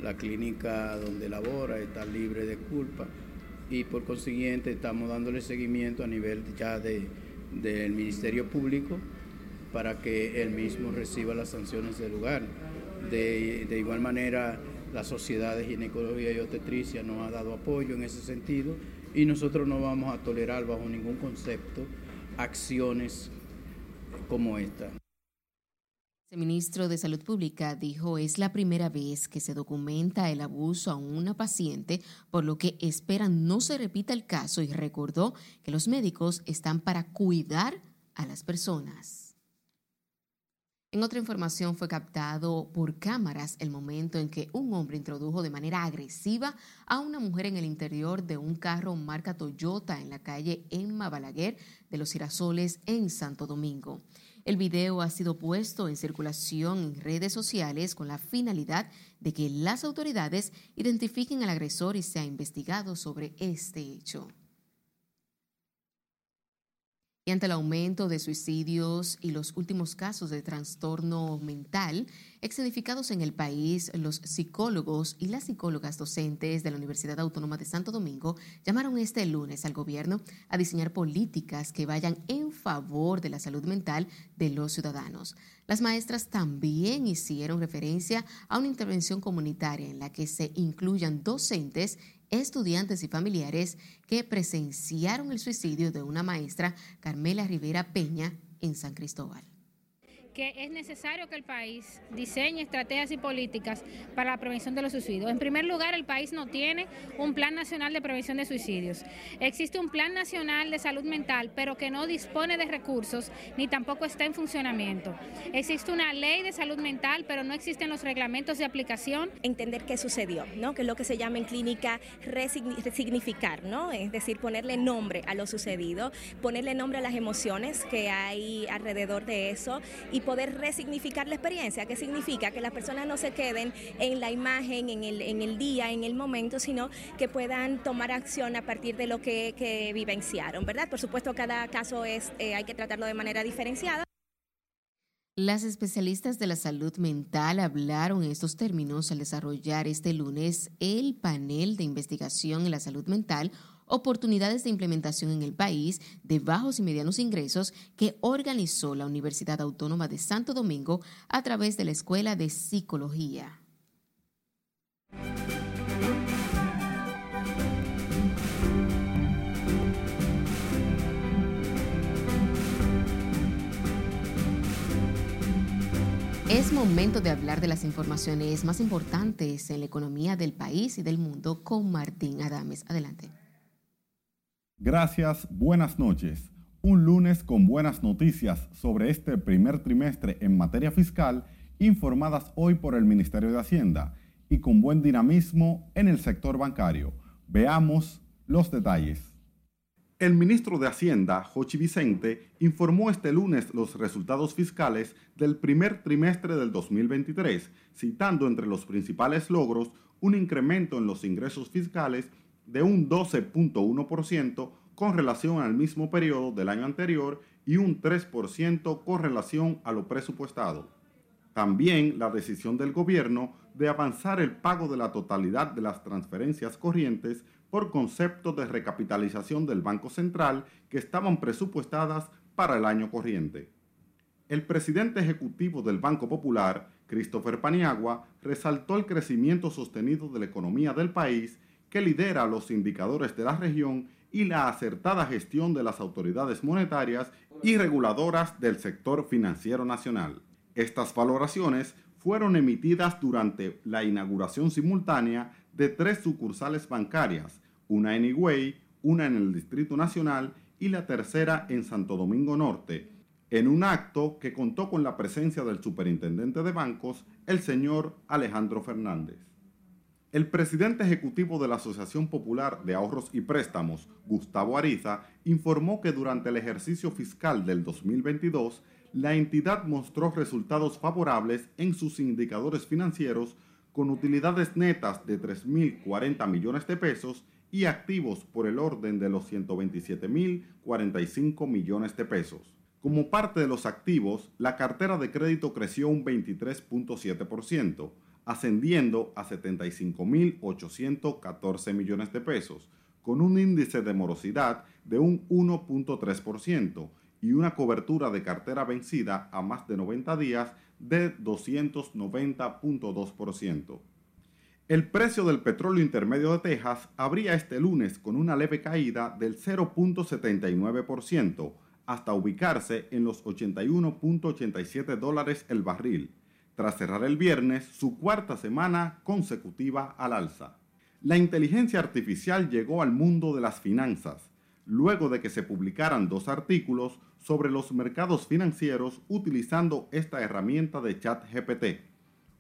La clínica donde labora está libre de culpa y por consiguiente estamos dándole seguimiento a nivel ya de, del Ministerio Público para que él mismo reciba las sanciones del lugar. De, de igual manera, la Sociedad de Ginecología y Obstetricia nos ha dado apoyo en ese sentido y nosotros no vamos a tolerar bajo ningún concepto acciones como esta. El ministro de Salud Pública dijo es la primera vez que se documenta el abuso a una paciente, por lo que esperan no se repita el caso y recordó que los médicos están para cuidar a las personas. En otra información fue captado por cámaras el momento en que un hombre introdujo de manera agresiva a una mujer en el interior de un carro marca Toyota en la calle Emma Balaguer de los Girasoles en Santo Domingo. El video ha sido puesto en circulación en redes sociales con la finalidad de que las autoridades identifiquen al agresor y sea investigado sobre este hecho. Y ante el aumento de suicidios y los últimos casos de trastorno mental excedificados en el país, los psicólogos y las psicólogas docentes de la Universidad Autónoma de Santo Domingo llamaron este lunes al gobierno a diseñar políticas que vayan en favor de la salud mental de los ciudadanos. Las maestras también hicieron referencia a una intervención comunitaria en la que se incluyan docentes estudiantes y familiares que presenciaron el suicidio de una maestra, Carmela Rivera Peña, en San Cristóbal. Que es necesario que el país diseñe estrategias y políticas para la prevención de los suicidios. En primer lugar, el país no tiene un plan nacional de prevención de suicidios. Existe un plan nacional de salud mental, pero que no dispone de recursos ni tampoco está en funcionamiento. Existe una ley de salud mental, pero no existen los reglamentos de aplicación. Entender qué sucedió, ¿no? que es lo que se llama en clínica resignificar, ¿no? es decir, ponerle nombre a lo sucedido, ponerle nombre a las emociones que hay alrededor de eso y poder resignificar la experiencia, que significa que las personas no se queden en la imagen, en el, en el día, en el momento, sino que puedan tomar acción a partir de lo que, vivenciaron, ¿verdad? Por supuesto, cada caso es, eh, hay que tratarlo de manera diferenciada. Las especialistas de la salud mental hablaron estos términos al desarrollar este lunes el panel de investigación en la salud mental oportunidades de implementación en el país de bajos y medianos ingresos que organizó la Universidad Autónoma de Santo Domingo a través de la Escuela de Psicología. Es momento de hablar de las informaciones más importantes en la economía del país y del mundo con Martín Adames. Adelante. Gracias, buenas noches. Un lunes con buenas noticias sobre este primer trimestre en materia fiscal, informadas hoy por el Ministerio de Hacienda y con buen dinamismo en el sector bancario. Veamos los detalles. El ministro de Hacienda, Jochi Vicente, informó este lunes los resultados fiscales del primer trimestre del 2023, citando entre los principales logros un incremento en los ingresos fiscales de un 12.1% con relación al mismo periodo del año anterior y un 3% con relación a lo presupuestado. También la decisión del gobierno de avanzar el pago de la totalidad de las transferencias corrientes por concepto de recapitalización del Banco Central que estaban presupuestadas para el año corriente. El presidente ejecutivo del Banco Popular, Christopher Paniagua, resaltó el crecimiento sostenido de la economía del país que lidera los indicadores de la región y la acertada gestión de las autoridades monetarias y reguladoras del sector financiero nacional. Estas valoraciones fueron emitidas durante la inauguración simultánea de tres sucursales bancarias, una en Higüey, una en el Distrito Nacional y la tercera en Santo Domingo Norte, en un acto que contó con la presencia del superintendente de bancos, el señor Alejandro Fernández. El presidente ejecutivo de la Asociación Popular de Ahorros y Préstamos, Gustavo Ariza, informó que durante el ejercicio fiscal del 2022, la entidad mostró resultados favorables en sus indicadores financieros con utilidades netas de 3.040 millones de pesos y activos por el orden de los 127.045 millones de pesos. Como parte de los activos, la cartera de crédito creció un 23.7%, ascendiendo a 75.814 millones de pesos, con un índice de morosidad de un 1.3% y una cobertura de cartera vencida a más de 90 días de 290.2%. El precio del petróleo intermedio de Texas abría este lunes con una leve caída del 0.79% hasta ubicarse en los 81.87 dólares el barril tras cerrar el viernes su cuarta semana consecutiva al alza. La inteligencia artificial llegó al mundo de las finanzas, luego de que se publicaran dos artículos sobre los mercados financieros utilizando esta herramienta de chat GPT.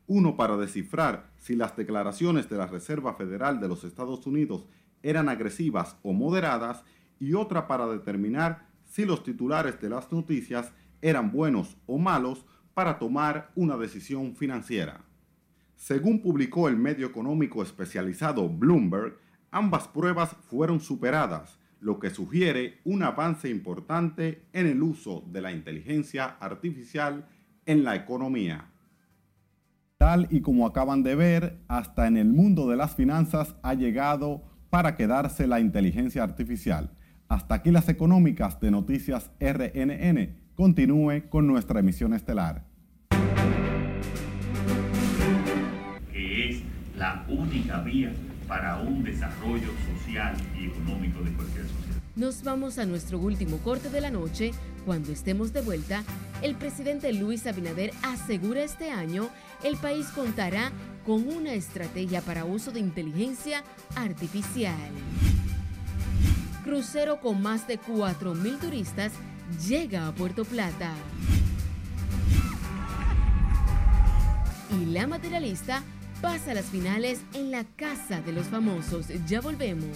Uno para descifrar si las declaraciones de la Reserva Federal de los Estados Unidos eran agresivas o moderadas y otra para determinar si los titulares de las noticias eran buenos o malos para tomar una decisión financiera. Según publicó el medio económico especializado Bloomberg, ambas pruebas fueron superadas, lo que sugiere un avance importante en el uso de la inteligencia artificial en la economía. Tal y como acaban de ver, hasta en el mundo de las finanzas ha llegado para quedarse la inteligencia artificial. Hasta aquí las económicas de Noticias RNN continúe con nuestra emisión estelar. La única vía para un desarrollo social y económico de cualquier sociedad. Nos vamos a nuestro último corte de la noche. Cuando estemos de vuelta, el presidente Luis Abinader asegura este año el país contará con una estrategia para uso de inteligencia artificial. Crucero con más de 4.000 turistas llega a Puerto Plata. Y la materialista pasa a las finales en la Casa de los Famosos. Ya volvemos.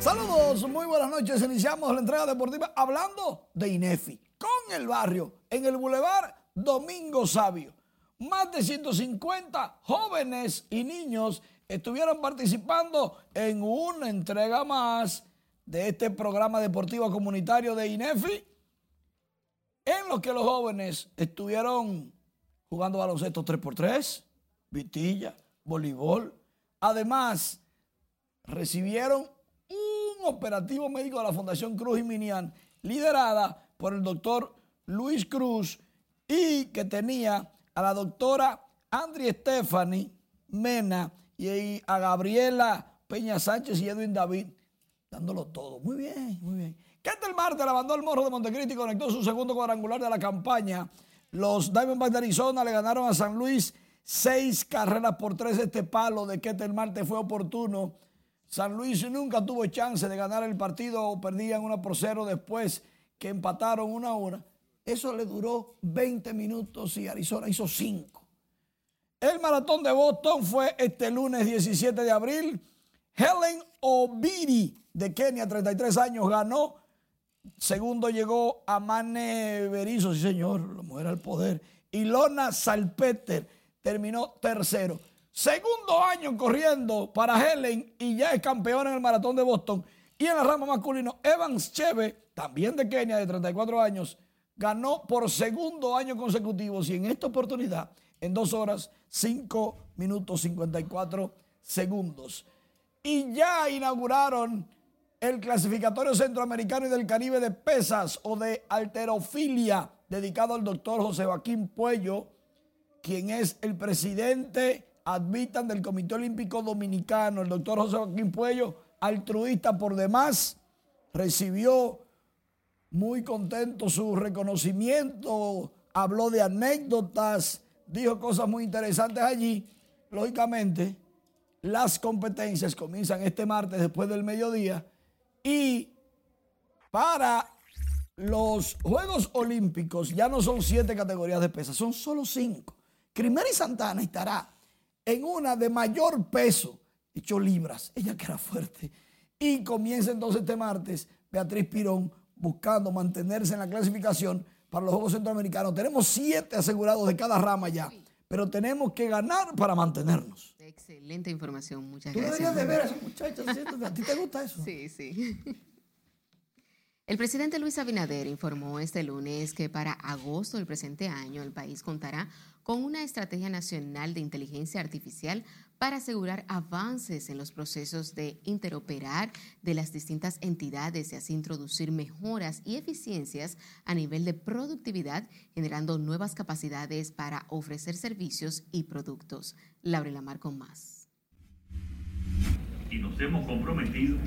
Saludos, muy buenas noches. Iniciamos la entrega deportiva hablando de INEFI con el barrio en el Boulevard Domingo Sabio. Más de 150 jóvenes y niños estuvieron participando en una entrega más de este programa deportivo comunitario de INEFI, en los que los jóvenes estuvieron jugando baloncesto 3x3, vitilla, voleibol. Además, recibieron un operativo médico de la Fundación Cruz y Minian, liderada por el doctor Luis Cruz y que tenía a la doctora Andri Stephanie Mena y a Gabriela Peña Sánchez y Edwin David, dándolo todo. Muy bien, muy bien. Ketel Marte la mandó el Morro de Montecristi y conectó su segundo cuadrangular de la campaña. Los Diamondbacks de Arizona le ganaron a San Luis seis carreras por tres. Este palo de Ketel Marte fue oportuno. San Luis nunca tuvo chance de ganar el partido perdían una por cero después que empataron una hora. Eso le duró 20 minutos y Arizona hizo 5. El maratón de Boston fue este lunes 17 de abril. Helen Obiri de Kenia, 33 años, ganó. Segundo llegó Amane Berizzo, sí señor, la mujer al poder. Y Lona Salpeter terminó tercero. Segundo año corriendo para Helen y ya es campeón en el maratón de Boston. Y en la rama masculino, Evans Cheve, también de Kenia, de 34 años, ganó por segundo año consecutivo y en esta oportunidad en dos horas, 5 minutos 54 segundos. Y ya inauguraron el clasificatorio centroamericano y del Caribe de pesas o de alterofilia, dedicado al doctor José Joaquín Puello, quien es el presidente, admitan, del Comité Olímpico Dominicano. El doctor José Joaquín Puello, altruista por demás, recibió muy contento su reconocimiento, habló de anécdotas, dijo cosas muy interesantes allí. Lógicamente, las competencias comienzan este martes después del mediodía y para los Juegos Olímpicos ya no son siete categorías de pesas, son solo cinco. y Santana estará en una de mayor peso, hecho libras, ella que era fuerte. Y comienza entonces este martes Beatriz Pirón buscando mantenerse en la clasificación para los Juegos Centroamericanos. Tenemos siete asegurados de cada rama ya, pero tenemos que ganar para mantenernos. Excelente información, muchas Tú gracias. deberías de ver a esos muchachos, ¿a ti te gusta eso? Sí, sí. El presidente Luis Abinader informó este lunes que para agosto del presente año el país contará con una estrategia nacional de inteligencia artificial para asegurar avances en los procesos de interoperar de las distintas entidades y así introducir mejoras y eficiencias a nivel de productividad, generando nuevas capacidades para ofrecer servicios y productos. Laura Lamar con más. Y nos hemos comprometido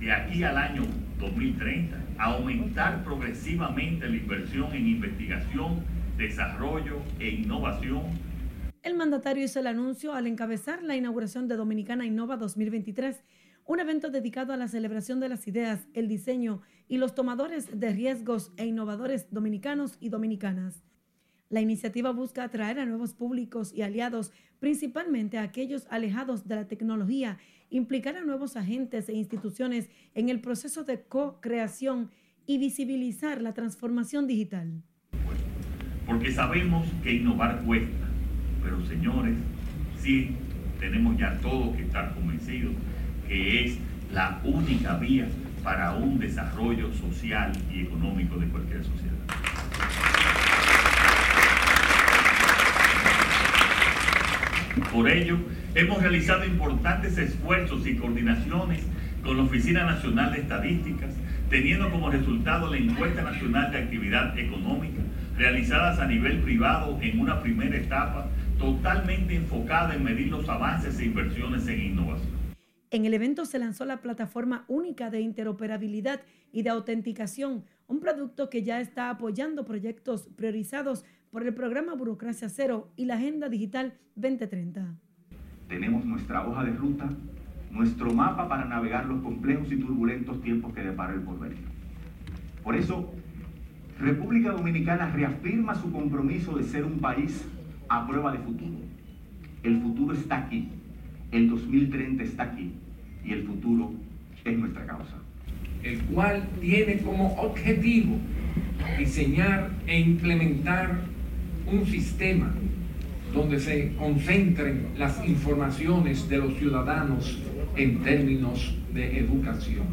de aquí al año 2030 a aumentar progresivamente la inversión en investigación, desarrollo e innovación el mandatario hizo el anuncio al encabezar la inauguración de Dominicana Innova 2023, un evento dedicado a la celebración de las ideas, el diseño y los tomadores de riesgos e innovadores dominicanos y dominicanas. La iniciativa busca atraer a nuevos públicos y aliados, principalmente a aquellos alejados de la tecnología, implicar a nuevos agentes e instituciones en el proceso de co-creación y visibilizar la transformación digital. Porque sabemos que innovar cuesta pero señores, sí tenemos ya todos que estar convencidos que es la única vía para un desarrollo social y económico de cualquier sociedad. Por ello, hemos realizado importantes esfuerzos y coordinaciones con la Oficina Nacional de Estadísticas, teniendo como resultado la encuesta nacional de actividad económica, realizadas a nivel privado en una primera etapa, totalmente enfocada en medir los avances e inversiones en innovación. En el evento se lanzó la plataforma única de interoperabilidad y de autenticación, un producto que ya está apoyando proyectos priorizados por el programa Burocracia Cero y la Agenda Digital 2030. Tenemos nuestra hoja de ruta, nuestro mapa para navegar los complejos y turbulentos tiempos que depara el porvenir. Por eso, República Dominicana reafirma su compromiso de ser un país a prueba de futuro. El futuro está aquí, el 2030 está aquí y el futuro es nuestra causa. El cual tiene como objetivo diseñar e implementar un sistema donde se concentren las informaciones de los ciudadanos en términos de educación.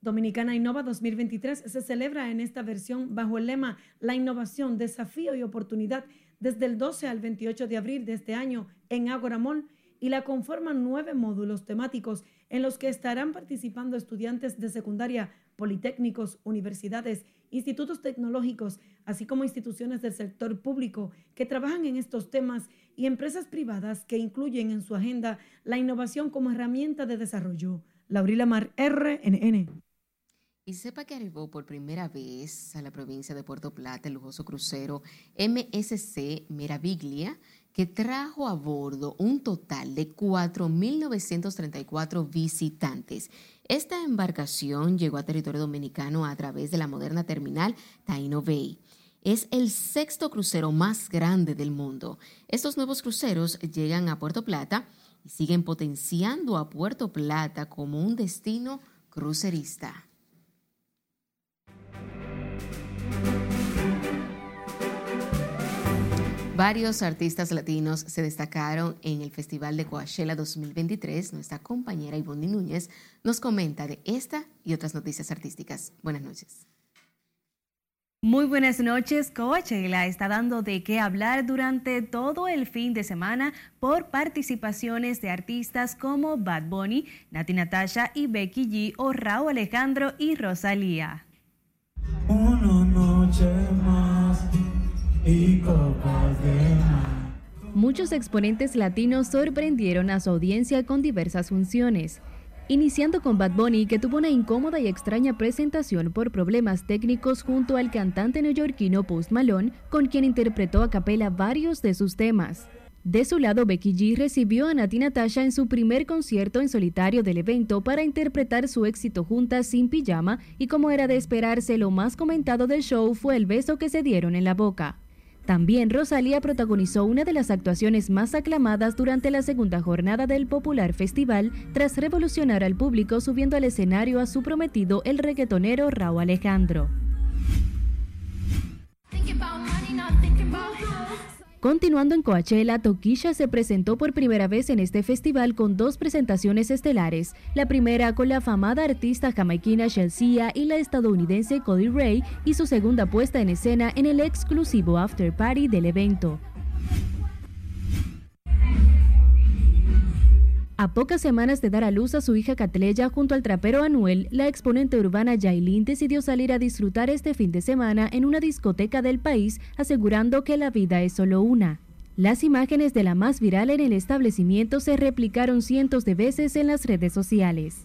Dominicana Innova 2023 se celebra en esta versión bajo el lema La innovación, desafío y oportunidad desde el 12 al 28 de abril de este año en Agora Mall y la conforman nueve módulos temáticos en los que estarán participando estudiantes de secundaria, politécnicos, universidades, institutos tecnológicos, así como instituciones del sector público que trabajan en estos temas y empresas privadas que incluyen en su agenda la innovación como herramienta de desarrollo. Laurila Mar, RNN. Y sepa que arribó por primera vez a la provincia de Puerto Plata el lujoso crucero MSC Meraviglia, que trajo a bordo un total de 4.934 visitantes. Esta embarcación llegó a territorio dominicano a través de la moderna terminal Taino Bay. Es el sexto crucero más grande del mundo. Estos nuevos cruceros llegan a Puerto Plata y siguen potenciando a Puerto Plata como un destino crucerista. Varios artistas latinos se destacaron en el Festival de Coachella 2023. Nuestra compañera Ivonne Núñez nos comenta de esta y otras noticias artísticas. Buenas noches. Muy buenas noches. Coachella está dando de qué hablar durante todo el fin de semana por participaciones de artistas como Bad Bunny, Nati Natasha y Becky G o Raúl Alejandro y Rosalía. Una noche más Muchos exponentes latinos sorprendieron a su audiencia con diversas funciones, iniciando con Bad Bunny que tuvo una incómoda y extraña presentación por problemas técnicos junto al cantante neoyorquino Post Malone, con quien interpretó a capela varios de sus temas. De su lado, Becky G recibió a Nati Natasha en su primer concierto en solitario del evento para interpretar su éxito juntas sin pijama y como era de esperarse, lo más comentado del show fue el beso que se dieron en la boca. También Rosalía protagonizó una de las actuaciones más aclamadas durante la segunda jornada del popular festival tras revolucionar al público subiendo al escenario a su prometido el reggaetonero Raúl Alejandro. Continuando en Coachella, Toquilla se presentó por primera vez en este festival con dos presentaciones estelares. La primera con la afamada artista jamaiquina Chelsea y la estadounidense Cody Ray y su segunda puesta en escena en el exclusivo after party del evento. A pocas semanas de dar a luz a su hija Catleya junto al trapero Anuel, la exponente urbana Yailin decidió salir a disfrutar este fin de semana en una discoteca del país, asegurando que la vida es solo una. Las imágenes de la más viral en el establecimiento se replicaron cientos de veces en las redes sociales.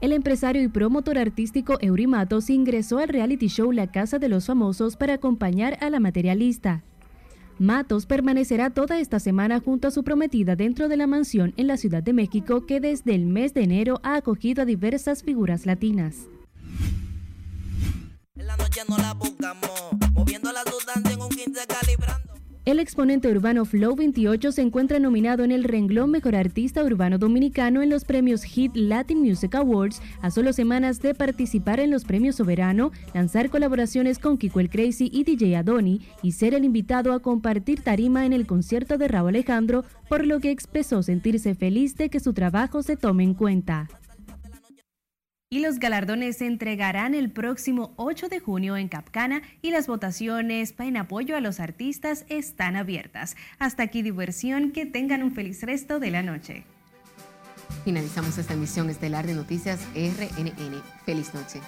El empresario y promotor artístico Eury Matos ingresó al reality show La Casa de los Famosos para acompañar a la materialista. Matos permanecerá toda esta semana junto a su prometida dentro de la mansión en la Ciudad de México que desde el mes de enero ha acogido a diversas figuras latinas. El exponente urbano Flow 28 se encuentra nominado en el renglón Mejor Artista Urbano Dominicano en los premios Hit Latin Music Awards a solo semanas de participar en los premios Soberano, lanzar colaboraciones con Kiko el Crazy y DJ Adoni y ser el invitado a compartir tarima en el concierto de Raúl Alejandro, por lo que expresó sentirse feliz de que su trabajo se tome en cuenta. Y los galardones se entregarán el próximo 8 de junio en Capcana y las votaciones en apoyo a los artistas están abiertas. Hasta aquí diversión, que tengan un feliz resto de la noche. Finalizamos esta emisión estelar de Noticias RNN. Feliz noche.